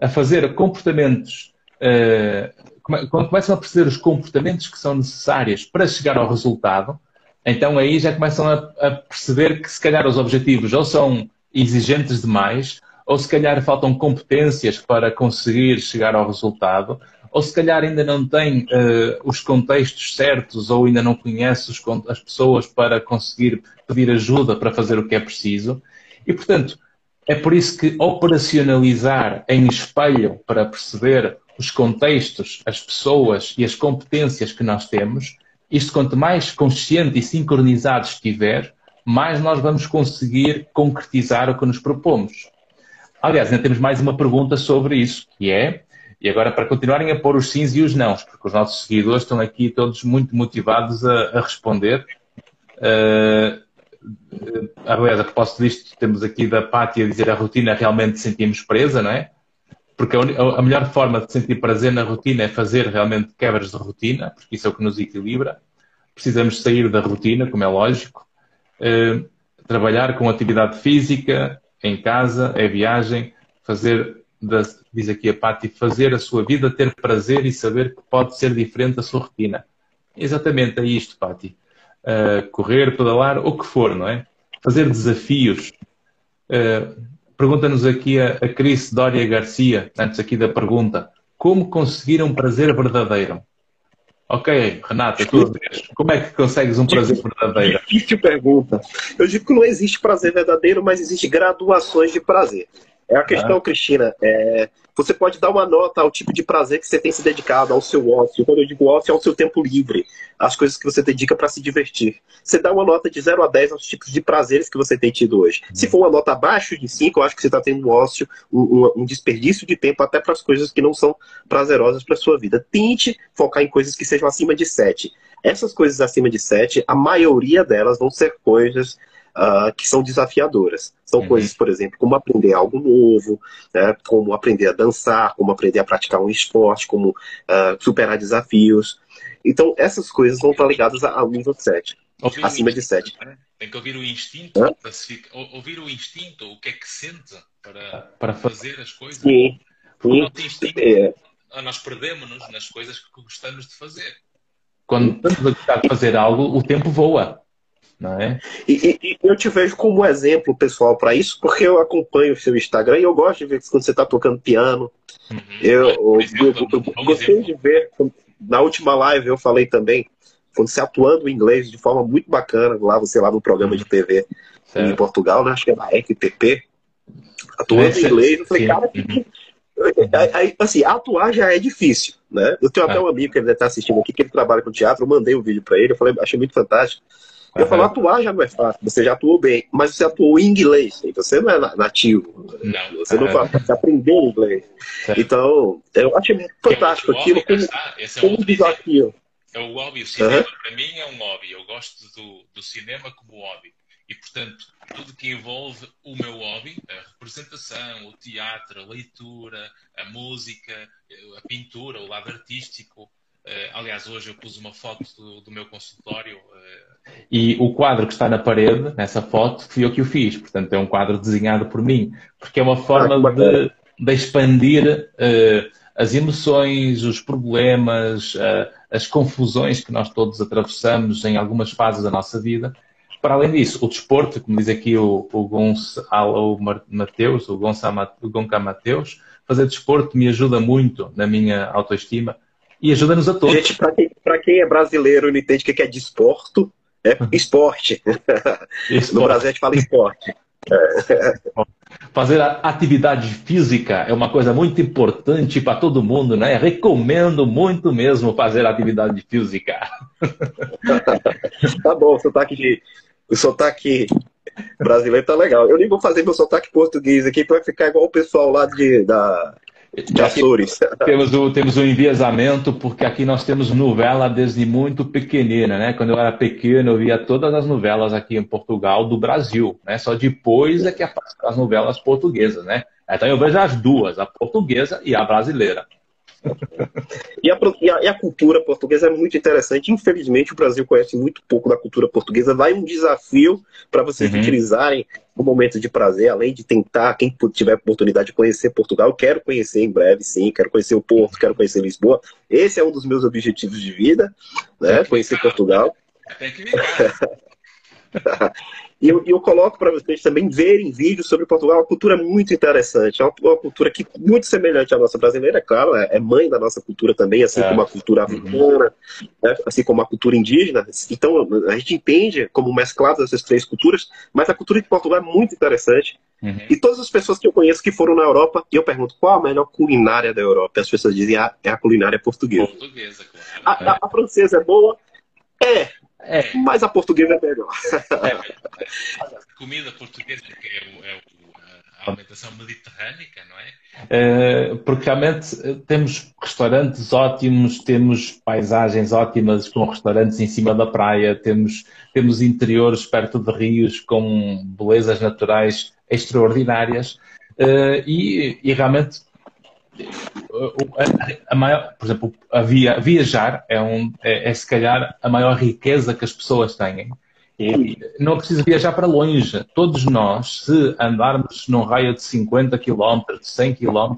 a fazer comportamentos, uh, quando começam a perceber os comportamentos que são necessários para chegar ao resultado, então aí já começam a, a perceber que se calhar os objetivos ou são exigentes demais, ou se calhar faltam competências para conseguir chegar ao resultado, ou se calhar ainda não tem uh, os contextos certos, ou ainda não conhece os, as pessoas para conseguir pedir ajuda para fazer o que é preciso. E, portanto, é por isso que operacionalizar em espelho para perceber os contextos, as pessoas e as competências que nós temos, isto quanto mais consciente e sincronizado estiver, mais nós vamos conseguir concretizar o que nos propomos. Aliás, ainda temos mais uma pergunta sobre isso, que é, e agora para continuarem a pôr os sims e os nãos, porque os nossos seguidores estão aqui todos muito motivados a, a responder. Uh, aliás, a propósito disto, temos aqui da Pátia dizer a rotina realmente sentimos presa, não é? Porque a, a, melhor forma de sentir prazer na rotina é fazer realmente quebras de rotina, porque isso é o que nos equilibra. Precisamos sair da rotina, como é lógico. Uh, trabalhar com atividade física, em casa, é viagem, fazer, da, diz aqui a Patti, fazer a sua vida ter prazer e saber que pode ser diferente da sua rotina. Exatamente, é isto, Patti uh, correr, pedalar, o que for, não é? Fazer desafios. Uh, Pergunta-nos aqui a, a Cris Dória Garcia, antes aqui da pergunta, como conseguir um prazer verdadeiro? Ok, Renata, como é que consegues um prazer verdadeiro? Difícil pergunta. Eu digo que não existe prazer verdadeiro, mas existe graduações de prazer. É a questão, ah. Cristina. É, Você pode dar uma nota ao tipo de prazer que você tem se dedicado, ao seu ócio. Quando eu digo ócio, é ao seu tempo livre, às coisas que você dedica para se divertir. Você dá uma nota de 0 a 10 aos tipos de prazeres que você tem tido hoje. Se for uma nota abaixo de 5, eu acho que você está tendo um ócio, um, um, desperdício de tempo até para as coisas que não são prazerosas para sua vida. Tente focar em coisas que sejam acima de 7. Essas coisas acima de 7, a maioria delas vão ser coisas uh, que são desafiadoras. São uhum. coisas, por exemplo, como aprender algo novo, né, como aprender a dançar, como aprender a praticar um esporte, como uh, superar desafios. Então, essas coisas vão estar ligadas ao nível 7, ouvir acima de 7. Né? Tem que ouvir o instinto, Hã? ouvir o instinto, o que é que sente para, para fazer as coisas. Sim. Sim. Instinto, é. Nós perdemos-nos nas coisas que gostamos de fazer. Quando estamos a gostar de fazer algo, o tempo voa não é? E, e, eu te vejo como exemplo pessoal para isso, porque eu acompanho o seu Instagram e eu gosto de ver quando você está tocando piano. Uhum. Eu, eu, eu, eu gostei de ver, na última live eu falei também, quando você atuando em inglês de forma muito bacana, lá você lá no programa de TV certo. em Portugal, né? acho que é na RTP, atuando é, em inglês, eu falei, sim. cara, uhum. Aí, assim, atuar já é difícil, né? Eu tenho até é. um amigo que ele está assistindo aqui, que ele trabalha com teatro, eu mandei um vídeo para ele, eu falei, achei muito fantástico. Eu falo, atuar já não é fácil, você já atuou bem, mas você atuou em inglês, então você não é nativo. Não. Você não fala, você aprendeu inglês. Certo. Então, eu achei fantástico aquilo como, é como um desafio. É o hobby, o cinema uhum. para mim é um hobby. Eu gosto do, do cinema como hobby. E, portanto, tudo que envolve o meu hobby, a representação, o teatro, a leitura, a música, a pintura, o lado artístico, aliás, hoje eu pus uma foto do, do meu consultório. Uh... E o quadro que está na parede, nessa foto, fui eu que o fiz. Portanto, é um quadro desenhado por mim. Porque é uma forma ah, de, de, expandir uh, as emoções, os problemas, as confusões que nós todos atravessamos em algumas fases da nossa vida. Para além disso, o desporto, como diz aqui o, o Gonçalo Mateus, o Gonçalo Mateus, fazer desporto me ajuda muito na minha autoestima e ajuda-nos a todos. Gente, para quem, quem, é brasileiro e não entende o que é desporto, é esporte. esporte. No Brasil a gente fala esporte. Fazer atividade física é uma coisa muito importante para todo mundo, né? Recomendo muito mesmo fazer atividade física. [laughs] tá bom, o sotaque, de, o sotaque brasileiro tá legal. Eu nem vou fazer meu sotaque português aqui para ficar igual o pessoal lá de, da, de Açores. [laughs] Temos o, temos o enviesamento, porque aqui nós temos novela desde muito pequenina, né? Quando eu era pequeno, eu via todas as novelas aqui em Portugal do Brasil, né? Só depois é que aparecem as novelas portuguesas, né? Então eu vejo as duas, a portuguesa e a brasileira. E a, e, a, e a, cultura portuguesa é muito interessante. Infelizmente, o Brasil conhece muito pouco da cultura portuguesa. Vai um desafio para vocês uhum. utilizarem o momento de prazer, além de tentar, quem tiver oportunidade de conhecer Portugal, quero conhecer em breve, sim, quero conhecer o Porto, quero conhecer Lisboa. Esse é um dos meus objetivos de vida, né? Conhecer Portugal. Tem que [laughs] E eu, eu coloco para vocês também verem vídeos sobre Portugal, uma cultura muito interessante, é uma, uma, cultura que muito semelhante à nossa brasileira, é claro, é, é mãe da nossa cultura também, assim é. como a cultura africana, uhum. né, assim como a cultura indígena. Então a gente entende como mescladas essas três culturas, mas a cultura de Portugal é muito interessante. Uhum. E todas as pessoas que eu conheço que foram na Europa, e eu pergunto qual a melhor culinária da Europa, e as pessoas dizem ah, é a culinária portuguesa. Portuguesa, claro. a, a, a francesa é boa? É, é. Mas a portuguesa é melhor. É, é. Comida portuguesa é, é a alimentação mediterrânica, não é? é? Porque realmente temos restaurantes ótimos, temos paisagens ótimas com restaurantes em cima da praia, temos, temos interiores perto de rios com belezas naturais extraordinárias eh, e, e realmente a, maior, por exemplo, a via, viajar é, um, é, é, se calhar a maior riqueza que as pessoas têm. E não precisa viajar para longe. Todos nós, se andarmos num raio de 50 km, de 100 km,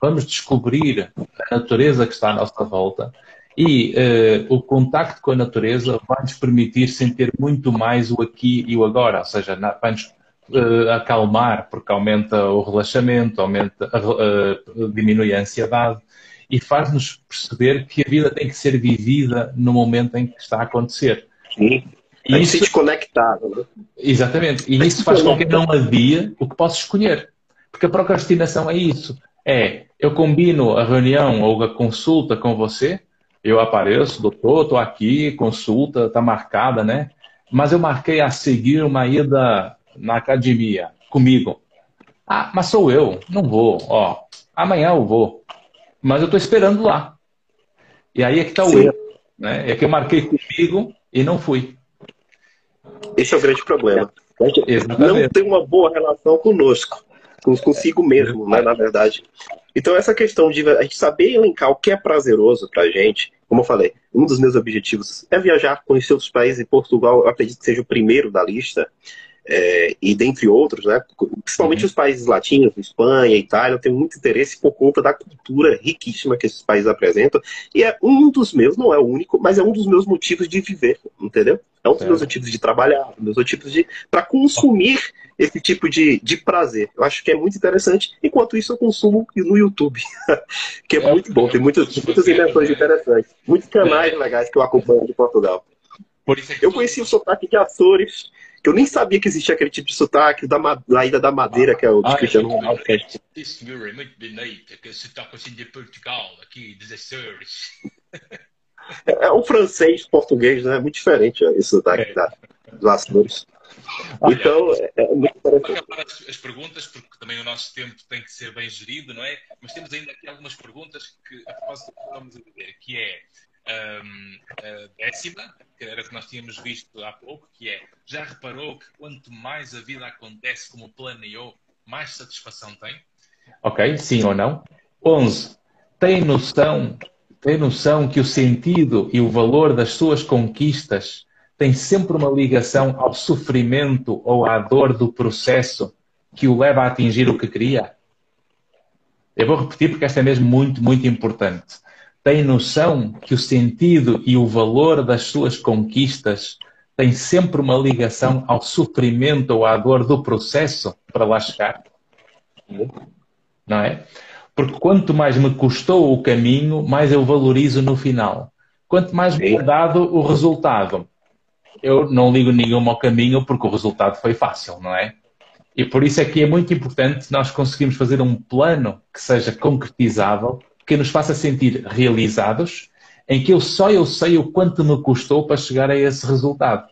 vamos descobrir a natureza que está à nossa volta e uh, o contacto com a natureza vai nos permitir sentir muito mais o aqui e o agora, ou seja, vai-nos uh, acalmar, porque aumenta o relaxamento, aumenta, uh, diminui a ansiedade e faz-nos perceber que a vida tem que ser vivida no momento em que está a acontecer. Sim. E isso... se desconectado. Né? Exatamente. E isso faz com que não havia o que possa escolher. Porque a procrastinação é isso. É, Eu combino a reunião ou a consulta com você, eu apareço, doutor, estou aqui, consulta, está marcada, né? Mas eu marquei a seguir uma ida na academia comigo. Ah, mas sou eu, não vou. Ó, amanhã eu vou. Mas eu estou esperando lá. E aí é que está o erro. Né? É que eu marquei comigo e não fui. Esse é o grande problema. Exatamente. não tem uma boa relação conosco, consigo mesmo, né, na verdade. Então, essa questão de a gente saber elencar o que é prazeroso para a gente, como eu falei, um dos meus objetivos é viajar, conhecer outros países, e Portugal eu acredito que seja o primeiro da lista é, e dentre outros, né, principalmente uhum. os países latinos, Espanha, Itália, eu tenho muito interesse por conta da cultura riquíssima que esses países apresentam, e é um dos meus, não é o único, mas é um dos meus motivos de viver, entendeu? É um dos é. meus motivos de trabalhar, meus motivos de para consumir esse tipo de, de prazer. Eu acho que é muito interessante, enquanto isso eu consumo no YouTube, [laughs] que é, é muito bom, tem muitas, muitas invenções interessantes, muitos canais legais que eu acompanho de Portugal. eu conheci o sotaque de Açores, que eu nem sabia que existia aquele tipo de sotaque da, da Ilha da Madeira, que é o de ah, Cristiano Ronaldo. Isso, é muito bonito, aquele sotaque assim de Portugal, aqui, dos Açores. É, é um francês, português, né? É muito diferente esse sotaque é. da, dos Açores. Então, é, é muito interessante. As, as perguntas, porque também o nosso tempo tem que ser bem gerido, não é? Mas temos ainda aqui algumas perguntas que, a propósito, vamos dizer, que é um, décima, que era que nós tínhamos visto há pouco, que é já reparou que quanto mais a vida acontece como planeou, mais satisfação tem? Ok, sim ou não? 11. Tem noção, tem noção que o sentido e o valor das suas conquistas tem sempre uma ligação ao sofrimento ou à dor do processo que o leva a atingir o que queria? Eu vou repetir porque esta é mesmo muito, muito importante tem noção que o sentido e o valor das suas conquistas tem sempre uma ligação ao sofrimento ou à dor do processo para lá chegar? Não é? Porque quanto mais me custou o caminho, mais eu valorizo no final. Quanto mais me é dado o resultado, eu não ligo nenhuma ao caminho porque o resultado foi fácil, não é? E por isso é que é muito importante nós conseguirmos fazer um plano que seja concretizável que nos faça sentir realizados, em que eu só eu sei o quanto me custou para chegar a esse resultado.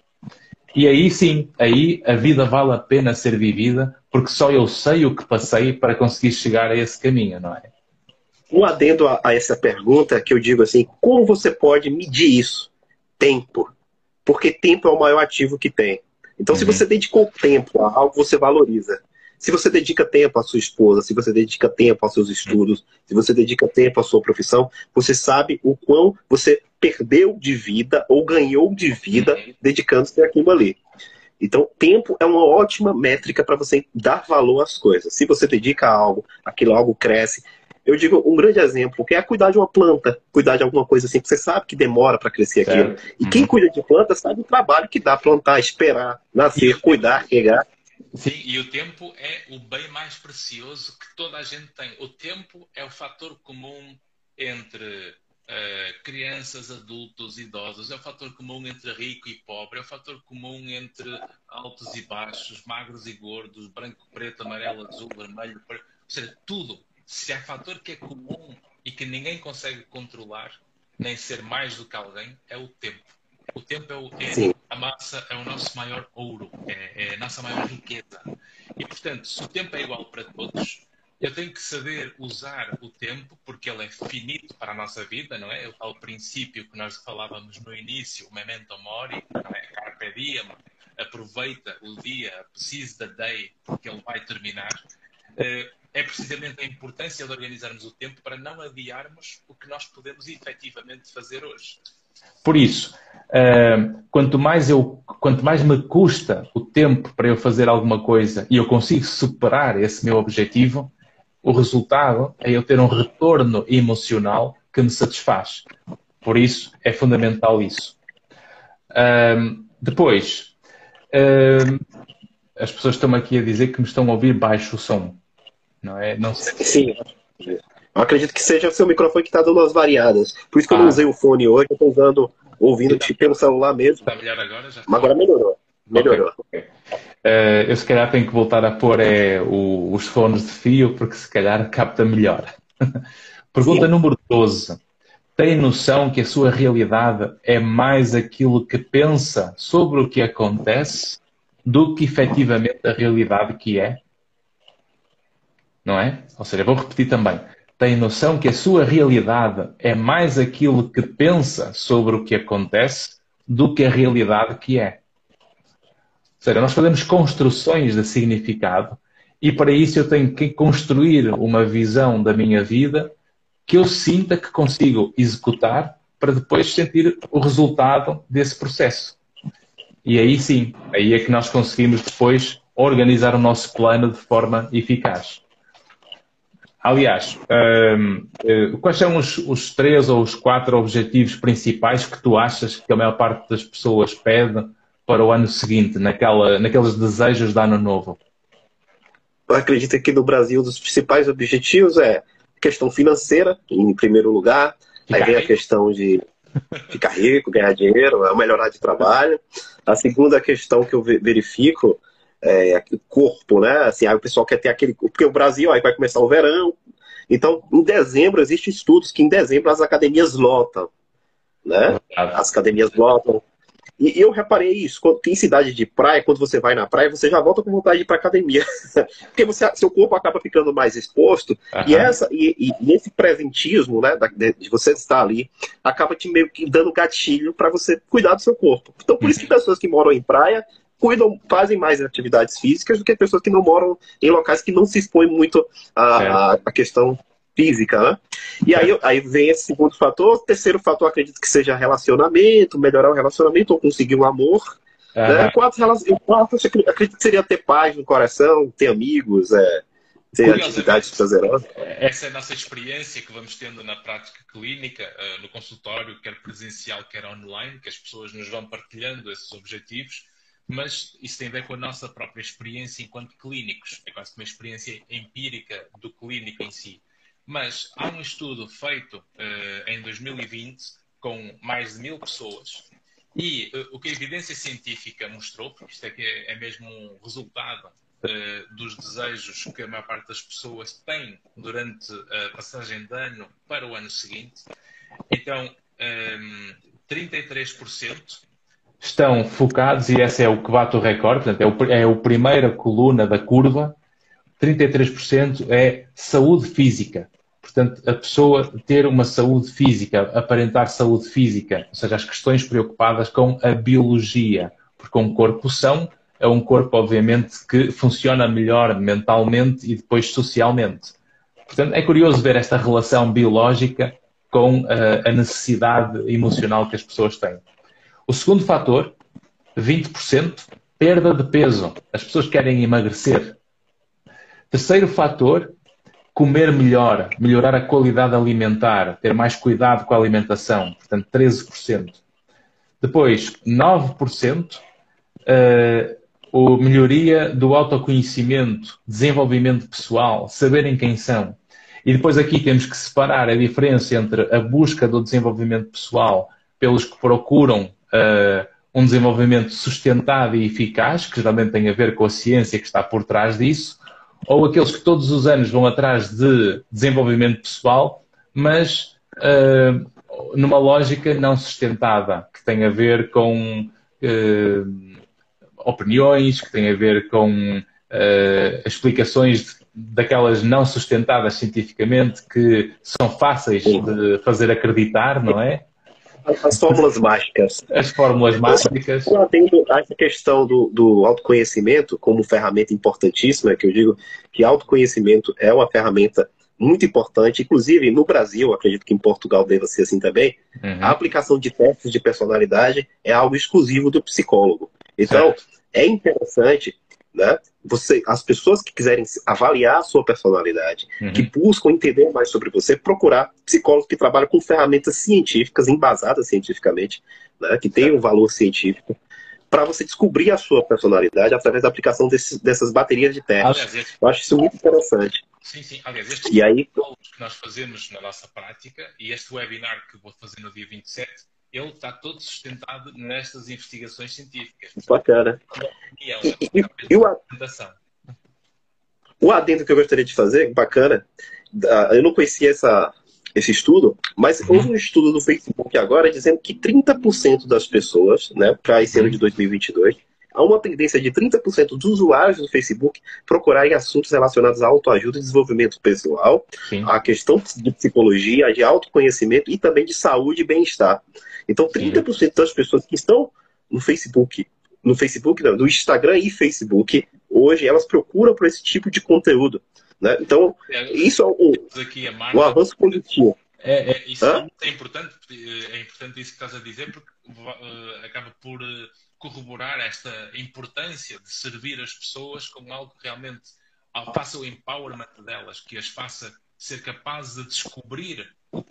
E aí sim, aí a vida vale a pena ser vivida, porque só eu sei o que passei para conseguir chegar a esse caminho, não é? Um adendo a, a essa pergunta que eu digo assim, como você pode medir isso? Tempo. Porque tempo é o maior ativo que tem. Então, uhum. se você dedicou tempo a algo, você valoriza. Se você dedica tempo à sua esposa, se você dedica tempo aos seus estudos, se você dedica tempo à sua profissão, você sabe o quão você perdeu de vida ou ganhou de vida dedicando-se àquilo ali. Então, tempo é uma ótima métrica para você dar valor às coisas. Se você dedica a algo, aquilo algo cresce. Eu digo um grande exemplo, que é cuidar de uma planta, cuidar de alguma coisa assim, que você sabe que demora para crescer aquilo. E quem uhum. cuida de planta sabe o trabalho que dá plantar, esperar, nascer, cuidar, regar. Sim, e o tempo é o bem mais precioso que toda a gente tem. O tempo é o fator comum entre uh, crianças, adultos, idosos, é o fator comum entre rico e pobre, é o fator comum entre altos e baixos, magros e gordos, branco, preto, amarelo, azul, vermelho, preto. ou seja, tudo. Se há fator que é comum e que ninguém consegue controlar, nem ser mais do que alguém, é o tempo. O tempo é, o, é a massa, é o nosso maior ouro, é, é, a nossa maior riqueza. E, portanto, se o tempo é igual para todos, eu tenho que saber usar o tempo, porque ele é finito para a nossa vida, não é? O tal princípio que nós falávamos no início, o memento mori, não é? Carpe diem, aproveita o dia, seize the day, porque ele vai terminar. Eh, é precisamente a importância de organizarmos o tempo para não adiarmos o que nós podemos efetivamente fazer hoje. Por isso, uh, quanto, mais eu, quanto mais me custa o tempo para eu fazer alguma coisa e eu consigo superar esse meu objetivo, o resultado é eu ter um retorno emocional que me satisfaz. Por isso, é fundamental isso. Uh, depois, uh, as pessoas estão aqui a dizer que me estão a ouvir baixo o som. Não é? Não sei. Sim. Eu acredito que seja o seu microfone que está dando umas variadas. Por isso que ah. eu não ah. usei o fone hoje, eu estou usando, ouvindo tá. pelo celular mesmo. Está melhor agora? Já Mas agora melhorou. Melhorou. Okay. Uh, eu se calhar tenho que voltar a pôr é, o, os fones de fio, porque se calhar capta melhor. [laughs] Pergunta Sim. número 12. Tem noção que a sua realidade é mais aquilo que pensa sobre o que acontece do que efetivamente a realidade que é? Não é? Ou seja, vou repetir também. Tem noção que a sua realidade é mais aquilo que pensa sobre o que acontece do que a realidade que é. Ou seja, nós fazemos construções de significado e para isso eu tenho que construir uma visão da minha vida que eu sinta que consigo executar para depois sentir o resultado desse processo. E aí sim, aí é que nós conseguimos depois organizar o nosso plano de forma eficaz. Aliás, um, eh, quais são os, os, três ou os quatro objetivos principais que tu achas que a maior parte das pessoas pede para o ano seguinte, naquela, naqueles desejos de ano novo? Eu acredito que no Brasil, um dos principais objetivos é questão financeira, em primeiro lugar. Ficar aí vem rico. a questão de ficar rico, ganhar dinheiro, é melhorar de trabalho. A segunda questão que eu verifico é, o corpo, né? Assim, aí o pessoal quer ter aquele. Porque o Brasil aí vai começar o verão. Então, em dezembro, existem estudos que em dezembro as academias lotam. Né? As academias lotam. E eu reparei isso, quando tem cidade de praia, quando você vai na praia, você já volta com vontade de ir para academia. [laughs] Porque você, seu corpo acaba ficando mais exposto. Uhum. E, essa, e, e, esse presentismo, né, de você estar ali, acaba te meio que dando gatilho para você cuidar do seu corpo. Então, por uhum. isso que pessoas que moram em praia cuidam, fazem mais atividades físicas do que pessoas que não moram em locais que não se expõem muito à, à questão física, né? E aí, aí vem esse segundo fator. O terceiro fator, acredito que seja relacionamento, melhorar o relacionamento ou conseguir um amor. Uhum. Né? Quarto, quarto, acredito que seria ter paz no coração, ter amigos, é, ter atividades prazerosas. Essa é a nossa experiência que vamos tendo na prática clínica, uh, no consultório, quer presencial, quer online, que as pessoas nos vão partilhando esses objetivos mas isso tem a ver com a nossa própria experiência enquanto clínicos. É quase uma experiência empírica do clínico em si. Mas há um estudo feito uh, em 2020 com mais de mil pessoas e uh, o que a evidência científica mostrou, porque isto é, que é, é mesmo um resultado uh, dos desejos que a maior parte das pessoas tem durante a passagem de ano para o ano seguinte. Então, um, 33% estão focados, e esse é o que bate o recorde, portanto, é, o, é a primeira coluna da curva, 33% é saúde física. Portanto, a pessoa ter uma saúde física, aparentar saúde física, ou seja, as questões preocupadas com a biologia, porque um corpo são é um corpo, obviamente, que funciona melhor mentalmente e depois socialmente. Portanto, é curioso ver esta relação biológica com eh, a necessidade emocional que as pessoas têm. O segundo fator, 20%, perda de peso. As pessoas querem emagrecer. Terceiro fator, comer melhor, melhorar a qualidade alimentar, ter mais cuidado com a alimentação, portanto 13%. Depois, 9%, uh, o melhoria do autoconhecimento, desenvolvimento pessoal, saberem quem são. E depois aqui temos que separar a diferença entre a busca do desenvolvimento pessoal pelos que procuram uh, um desenvolvimento sustentado e eficaz, que também tem a ver com a ciência que está por trás disso, ou aqueles que todos os anos vão atrás de desenvolvimento pessoal, mas uh, numa lógica não sustentada, que tem a ver com uh, opiniões, que tem a ver com uh, explicações daquelas não sustentadas cientificamente, que são fáceis de fazer acreditar, não é? As fórmulas mágicas. As fórmulas mágicas. Eu atendo a essa questão do, do autoconhecimento como ferramenta importantíssima, que eu digo que autoconhecimento é uma ferramenta muito importante, inclusive no Brasil, acredito que em Portugal deva ser assim também, uhum. a aplicação de testes de personalidade é algo exclusivo do psicólogo. Então, certo. é interessante né? Você, as pessoas que quiserem avaliar a sua personalidade, uhum. que buscam entender mais sobre você, procurar psicólogos que trabalham com ferramentas científicas, embasadas cientificamente, né? que tenham um valor científico, para você descobrir a sua personalidade através da aplicação desse, dessas baterias de testes. Eu acho isso muito interessante. Sim, sim. Aliás, estes e aí... que nós fazemos na nossa prática, e este webinar que vou fazer no dia 27, ele está todo sustentado nestas investigações científicas. Bacana. E, e, e o, o adendo que eu gostaria de fazer, bacana, eu não conhecia essa, esse estudo, mas houve um estudo do Facebook agora dizendo que 30% das pessoas, né, para esse ano de 2022, há uma tendência de 30% dos usuários do Facebook procurarem assuntos relacionados à autoajuda e desenvolvimento pessoal, Sim. a questão de psicologia, de autoconhecimento e também de saúde e bem-estar. Então, 30% Sim. das pessoas que estão no Facebook, no Facebook, não, no Instagram e Facebook, hoje elas procuram por esse tipo de conteúdo. Né? Então, é, isso é um, um avanço positivo. É, é, isso Hã? é importante, é importante isso que estás a dizer, porque uh, acaba por uh, corroborar esta importância de servir as pessoas com algo que realmente faça o empowerment delas, que as faça ser capazes de descobrir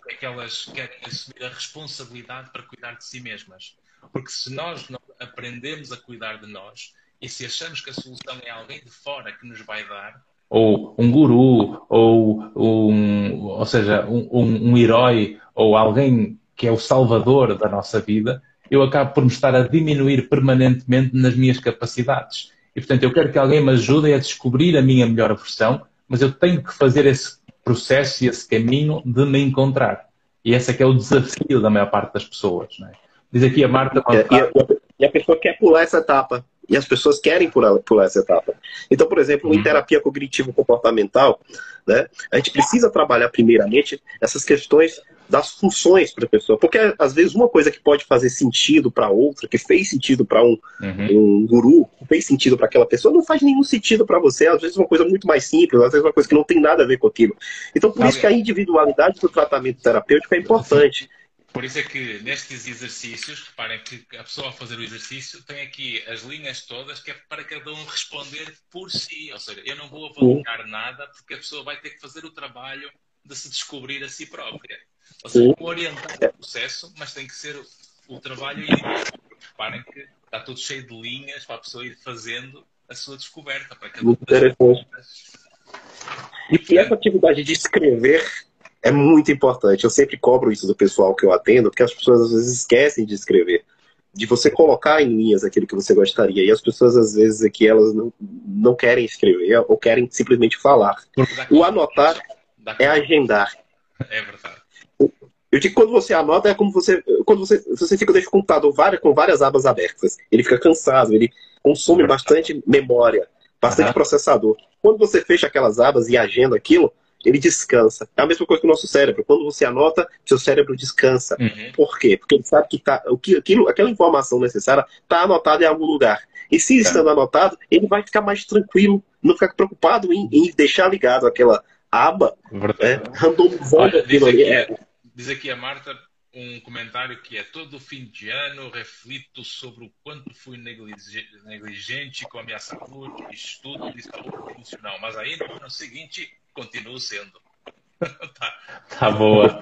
é que elas querem assumir a responsabilidade para cuidar de si mesmas. Porque se nós não aprendemos a cuidar de nós e se achamos que a solução é alguém de fora que nos vai dar, ou um guru, ou um, ou seja, um, um, um herói, ou alguém que é o salvador da nossa vida, eu acabo por me estar a diminuir permanentemente nas minhas capacidades. E, portanto, eu quero que alguém me ajude a descobrir a minha melhor versão, mas eu tenho que fazer esse processo e esse caminho de me encontrar. E esse é que é o desafio da maior parte das pessoas. É? Diz aqui a Marta... É, e, a, e a pessoa quer pular essa etapa e as pessoas querem pular, pular essa etapa. Então, por exemplo, em uhum. terapia cognitivo-comportamental, né, a gente precisa trabalhar primeiramente essas questões das funções para a pessoa. Porque, às vezes, uma coisa que pode fazer sentido para outra, que fez sentido para um, uhum. um guru, fez sentido para aquela pessoa, não faz nenhum sentido para você. Às vezes, uma coisa muito mais simples, às vezes, uma coisa que não tem nada a ver com aquilo. Então, por isso que a individualidade do tratamento terapêutico é importante. Por isso é que nestes exercícios, reparem que a pessoa ao fazer o exercício tem aqui as linhas todas que é para cada um responder por si. Ou seja, eu não vou avaliar nada porque a pessoa vai ter que fazer o trabalho de se descobrir a si própria. Ou seja, orientar o processo, mas tem que ser o, trabalho individual. Reparem que está tudo cheio de linhas para a pessoa ir fazendo a sua descoberta. Para cada Muito interessante. E, e essa atividade de escrever é muito importante. Eu sempre cobro isso do pessoal que eu atendo, porque as pessoas às vezes esquecem de escrever. De você colocar em linhas aquilo que você gostaria. E as pessoas, às vezes, aqui, elas não, não querem escrever ou querem simplesmente falar. O anotar é agendar. É verdade. Eu digo que quando você anota, é como você. Quando você, você fica deixa o computador várias, com várias abas abertas. Ele fica cansado, ele consome bastante memória, bastante uhum. processador. Quando você fecha aquelas abas e agenda aquilo, ele descansa. É a mesma coisa que o nosso cérebro. Quando você anota, seu cérebro descansa. Uhum. Por quê? Porque ele sabe que, tá, o que aquilo, aquela informação necessária está anotada em algum lugar. E se tá. estando anotado, ele vai ficar mais tranquilo, não ficar preocupado em, em deixar ligado aquela aba, né, randomizando aquilo ali. É, diz aqui a Marta um comentário que é todo fim de ano reflito sobre o quanto fui negligente com a minha saúde, estudo de saúde funcional, mas ainda no ano seguinte continuo sendo. [laughs] tá. tá boa.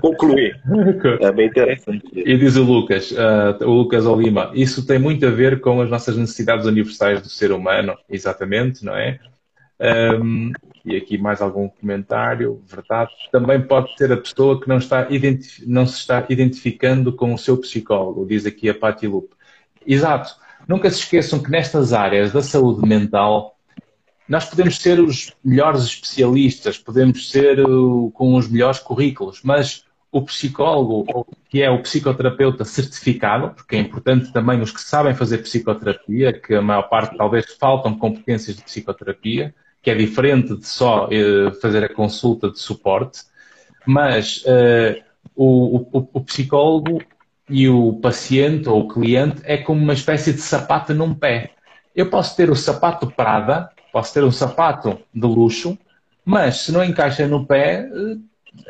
Concluir. [laughs] É bem interessante. E diz o Lucas, uh, o Lucas Olima, isso tem muito a ver com as nossas necessidades universais do ser humano, exatamente, não é? Um, e aqui mais algum comentário, verdade. Também pode ser a pessoa que não, está não se está identificando com o seu psicólogo, diz aqui a Patti Lupe. Exato. Nunca se esqueçam que nestas áreas da saúde mental nós podemos ser os melhores especialistas, podemos ser com os melhores currículos, mas o psicólogo, que é o psicoterapeuta certificado, porque é importante também os que sabem fazer psicoterapia, que a maior parte talvez faltam competências de psicoterapia, que é diferente de só uh, fazer a consulta de suporte, mas uh, o, o, o psicólogo e o paciente ou o cliente é como uma espécie de sapato num pé. Eu posso ter o sapato Prada, Posso ter um sapato de luxo, mas se não encaixa no pé,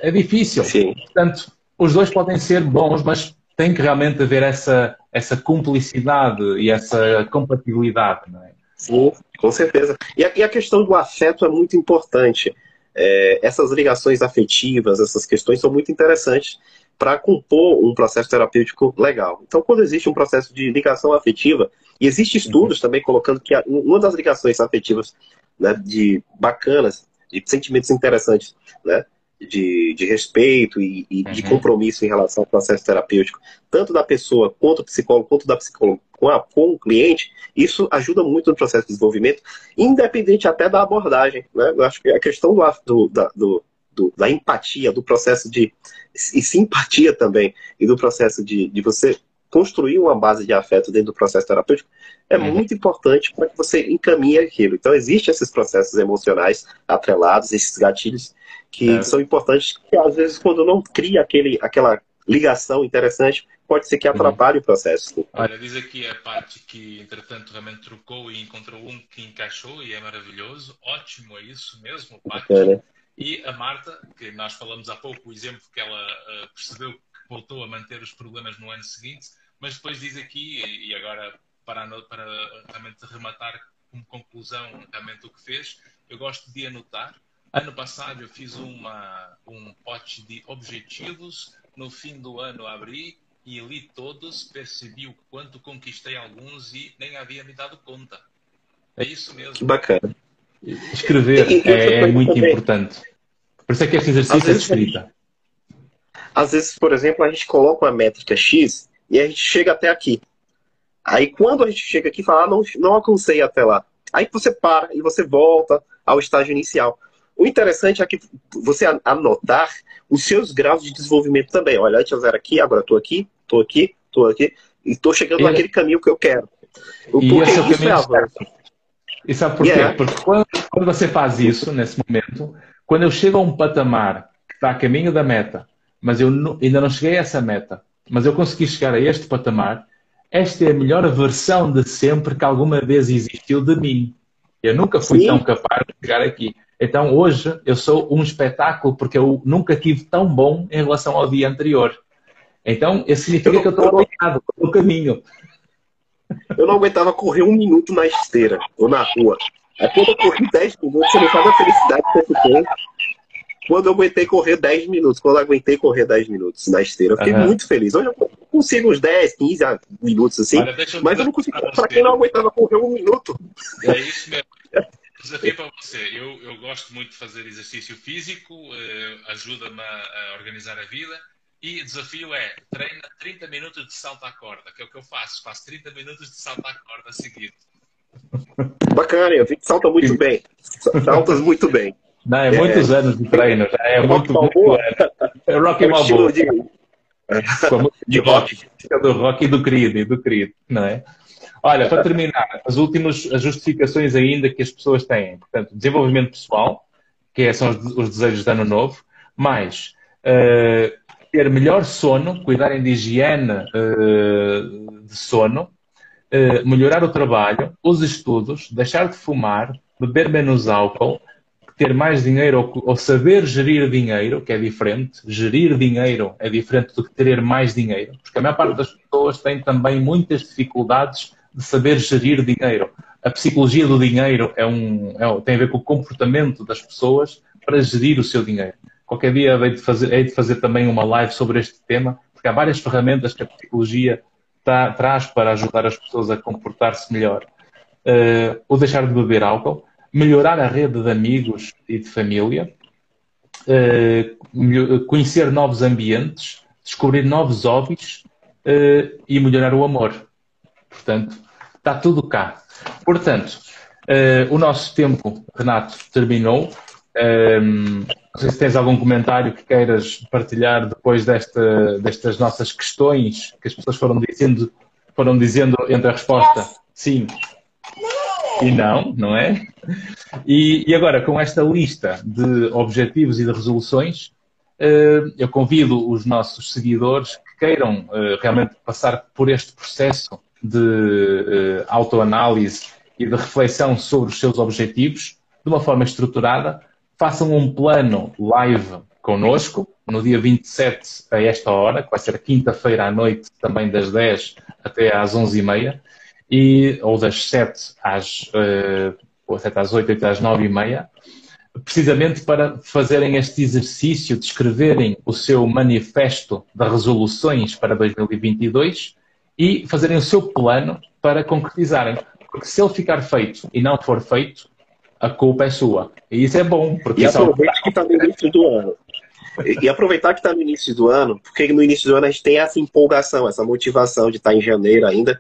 eh, é difícil. Sim. Portanto, os dois podem ser bons, mas tem que realmente haver essa, essa cumplicidade e essa compatibilidade, não é? Sim, com certeza. E a, e a questão do afeto é muito importante. É, essas ligações afetivas, essas questões são muito interessantes para compor um processo terapêutico legal. Então, quando existe um processo de ligação afetiva, e existem estudos uhum. também colocando que uma das ligações afetivas né, de bacanas, de sentimentos interessantes, né, de, de respeito e, e uhum. de compromisso em relação ao processo terapêutico, tanto da pessoa quanto do psicólogo, quanto da psicóloga com, a, com o cliente, isso ajuda muito no processo de desenvolvimento, independente até da abordagem. Né? Eu acho que a questão do, da, do, do, da empatia, do processo de. e simpatia também, e do processo de, de você construir uma base de afeto dentro do processo terapêutico é uhum. muito importante para que você encaminhe aquilo. Então, existem esses processos emocionais atrelados, esses gatilhos, que é. são importantes, que às vezes, quando não cria aquele, aquela ligação interessante, pode ser que uhum. atrapalhe uhum. o processo. Olha, diz aqui a parte que, entretanto, realmente trocou e encontrou um que encaixou e é maravilhoso. Ótimo, é isso mesmo, Paty. É, E a Marta, que nós falamos há pouco, o exemplo que ela uh, percebeu que voltou a manter os problemas no ano seguinte, mas depois diz aqui, e agora para, para realmente rematar como conclusão realmente o que fez, eu gosto de anotar. Ano passado eu fiz uma, um pote de objetivos, no fim do ano abri e li todos, percebi o quanto conquistei alguns e nem havia me dado conta. É isso mesmo. Que bacana. Escrever e, é, é muito também. importante. Por isso é que este exercício é de escrita. Às vezes, por exemplo, a gente coloca uma métrica X e a gente chega até aqui. Aí quando a gente chega aqui e fala, ah, não, não alcancei até lá. Aí você para e você volta ao estágio inicial. O interessante é que você anotar os seus graus de desenvolvimento também. Olha, antes eu era aqui, agora estou aqui, estou aqui, estou aqui, e estou chegando e naquele caminho que eu quero. Porque e esse é o caminho é certo. E sabe por yeah. quê? Porque quando, quando você faz isso, nesse momento, quando eu chego a um patamar que está a caminho da meta, mas eu ainda não cheguei a essa meta, mas eu consegui chegar a este patamar, esta é a melhor versão de sempre que alguma vez existiu de mim. Eu nunca fui Sim. tão capaz de chegar aqui. Então hoje eu sou um espetáculo porque eu nunca tive tão bom em relação ao dia anterior. Então isso significa que eu estou alinhado no caminho. Eu não aguentava correr um minuto na esteira ou na rua. Aí quando eu corri 10 minutos, você não sabe a felicidade que eu tenho quando eu aguentei correr 10 minutos, quando eu aguentei correr 10 minutos na esteira, eu fiquei uhum. muito feliz. Hoje eu consigo uns 10, 15 minutos assim, Olha, eu mas eu não consigo. Para quem não aguentava correr um minuto. É isso mesmo. [laughs] Desafio para você. Eu, eu gosto muito de fazer exercício físico, eh, ajuda-me a, a organizar a vida. E o desafio é treina 30 minutos de salto à corda, que é o que eu faço. Faço 30 minutos de salto à corda seguido. Bacana, eu vi que salta muito bem. Saltas muito bem. Não, é, é muitos anos de treino, já é muito, muito É Rocky Balboa. De... de rock. Do rock e do Creed, do Creed, não é? Olha, para terminar, as últimas as justificações ainda que as pessoas têm. Portanto, desenvolvimento pessoal, que é, são os, os desejos de ano novo, mais uh, ter melhor sono, cuidarem de higiene uh, de sono, uh, melhorar o trabalho, os estudos, deixar de fumar, beber menos álcool, ter mais dinheiro ou, ou, saber gerir dinheiro, que é diferente. Gerir dinheiro é diferente do que ter mais dinheiro, porque a maior parte das pessoas tem também muitas dificuldades de saber gerir dinheiro. A psicologia do dinheiro é um, é, tem a ver com o comportamento das pessoas para gerir o seu dinheiro. Qualquer dia hei de fazer, hei de fazer também uma live sobre este tema, porque há várias ferramentas que a psicologia tá, traz para ajudar as pessoas a comportar-se melhor. Uh, ou deixar de beber álcool melhorar a rede de amigos e de família, uh, conhecer novos ambientes, descobrir novos hobbies uh, e melhorar o amor. Portanto, está tudo cá. Portanto, uh, o nosso tempo, Renato, terminou. Um, não sei se tens algum comentário que queiras partilhar depois desta, destas nossas questões que as pessoas foram dizendo, foram dizendo entre a resposta sim e não, não é? E, e, agora, com esta lista de objetivos e de resoluções, eh, eu convido os nossos seguidores que queiram eh, realmente passar por este processo de eh, autoanálise e de reflexão sobre os seus objetivos de uma forma estruturada, façam um plano live connosco no dia 27 a esta hora, que vai ser quinta-feira à noite, também das 10 até às 11h30 e, ou das 7 às, uh, ou 7 às 8, 8 às 9 e meia, precisamente para fazerem este exercício de escreverem o seu manifesto de resoluções para 2022 e fazerem o seu plano para concretizarem. Porque se ele ficar feito e não for feito, a culpa é sua. E isso é bom. Porque e aproveite que está no início do ano. E, aproveitar que está no início do ano, porque no início do ano a gente tem essa empolgação, essa motivação de estar tá em janeiro ainda.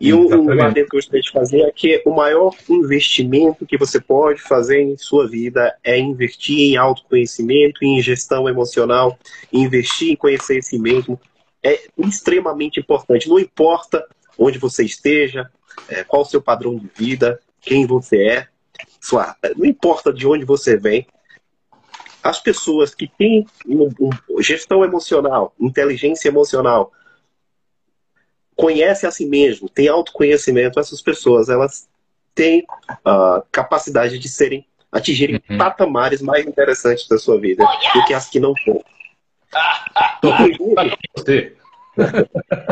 E o, o adendo que eu gostaria de fazer é que o maior investimento que você pode fazer em sua vida é investir em autoconhecimento, em gestão emocional, investir em conhecer si mesmo. É extremamente importante. Não importa onde você esteja, é, qual o seu padrão de vida, quem você é, sua, não importa de onde você vem, as pessoas que têm um, um, gestão emocional, inteligência emocional, conhecem a si mesmo, têm autoconhecimento, essas pessoas elas têm a uh, capacidade de serem atingirem uhum. patamares mais interessantes da sua vida do que as que não têm.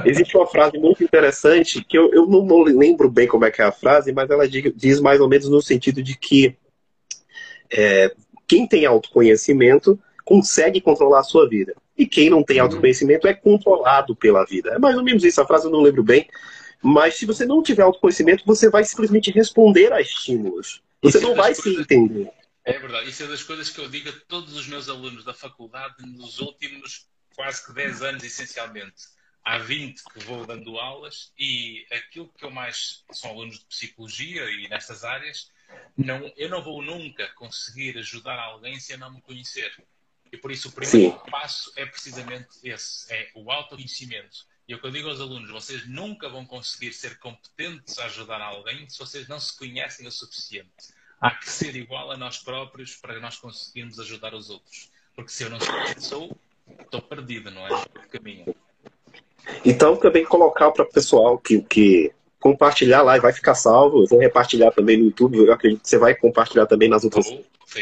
Existe uma frase muito interessante que eu, eu não, não, lembro bem como é que é a frase, mas ela diz, mais ou menos no sentido de que é, quem tem autoconhecimento consegue controlar a sua vida. E quem não tem uhum. autoconhecimento é controlado pela vida. É mais ou menos isso, a frase eu não lembro bem. Mas se você não tiver autoconhecimento, você vai simplesmente responder a estímulos. Você não é vai coisas... se entender. É verdade. Isso é das coisas que eu digo a todos os meus alunos da faculdade nos últimos quase que 10 anos, essencialmente. Há 20 que vou dando aulas e aquilo que eu mais são alunos de psicologia e nestas áreas, não, eu não vou nunca conseguir ajudar alguém se eu não me conhecer. E por isso o primeiro Sim. passo é precisamente esse, é o autoconhecimento. E é o que eu digo aos alunos, vocês nunca vão conseguir ser competentes a ajudar alguém se vocês não se conhecem o suficiente. Há que ser igual a nós próprios para nós conseguirmos ajudar os outros. Porque se eu não sou, estou perdido, não é? caminho. Então, também colocar para o pessoal que, que compartilhar lá e vai ficar salvo. Eu vou repartilhar também no YouTube. Eu acredito que você vai compartilhar também nas outras,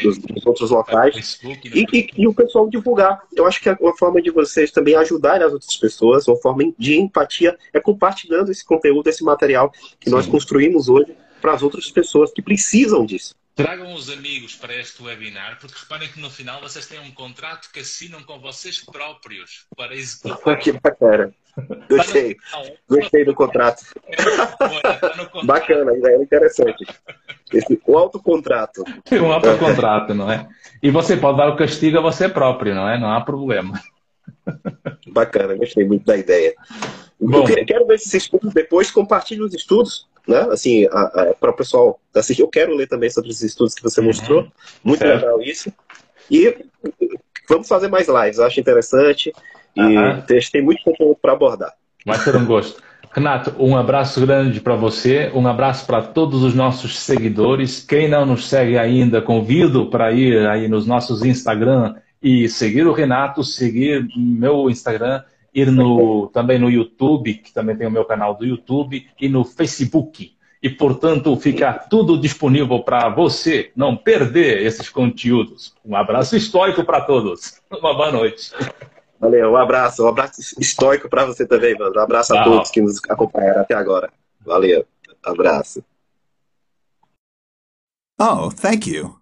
nos, nos outros locais. Facebook, e, e, e, o pessoal divulgar. Eu acho que é uma forma de vocês também ajudarem as outras pessoas, uma forma de empatia, é compartilhando esse conteúdo, esse material que Sim. nós construímos hoje para as outras pessoas que precisam disso. Tragam os amigos para este webinar, porque reparem que no final vocês têm um contrato que assinam com vocês próprios para executar. [laughs] Que bacana. Gostei. Gostei do contrato. Bacana, é interessante. Esse, o autocontrato. Um autocontrato, não é? E você pode dar o castigo a você próprio, não é? Não há problema. Bacana, gostei muito da ideia. Bom, eu quero ver esses estudos depois, compartilhe os estudos né? Assim, para o pessoal assistir, eu quero ler também sobre os estudos que você uhum. mostrou. Muito certo. legal isso. E vamos fazer mais lives, eu acho interessante. E uhum. tem muito conteúdo para abordar. Vai ser um gosto. Renato, um abraço grande para você, um abraço para todos os nossos seguidores. Quem não nos segue ainda, convido para ir aí nos nossos Instagram e seguir o Renato, seguir meu Instagram ir no, também no YouTube, que também tem o meu canal do YouTube, e no Facebook. E, portanto, fica tudo disponível para você não perder esses conteúdos. Um abraço estoico para todos. [laughs] Uma boa noite. Valeu, um abraço. Um abraço estoico para você também, mano. Um abraço a todos que nos acompanharam até agora. Valeu. Um abraço. Oh, thank you.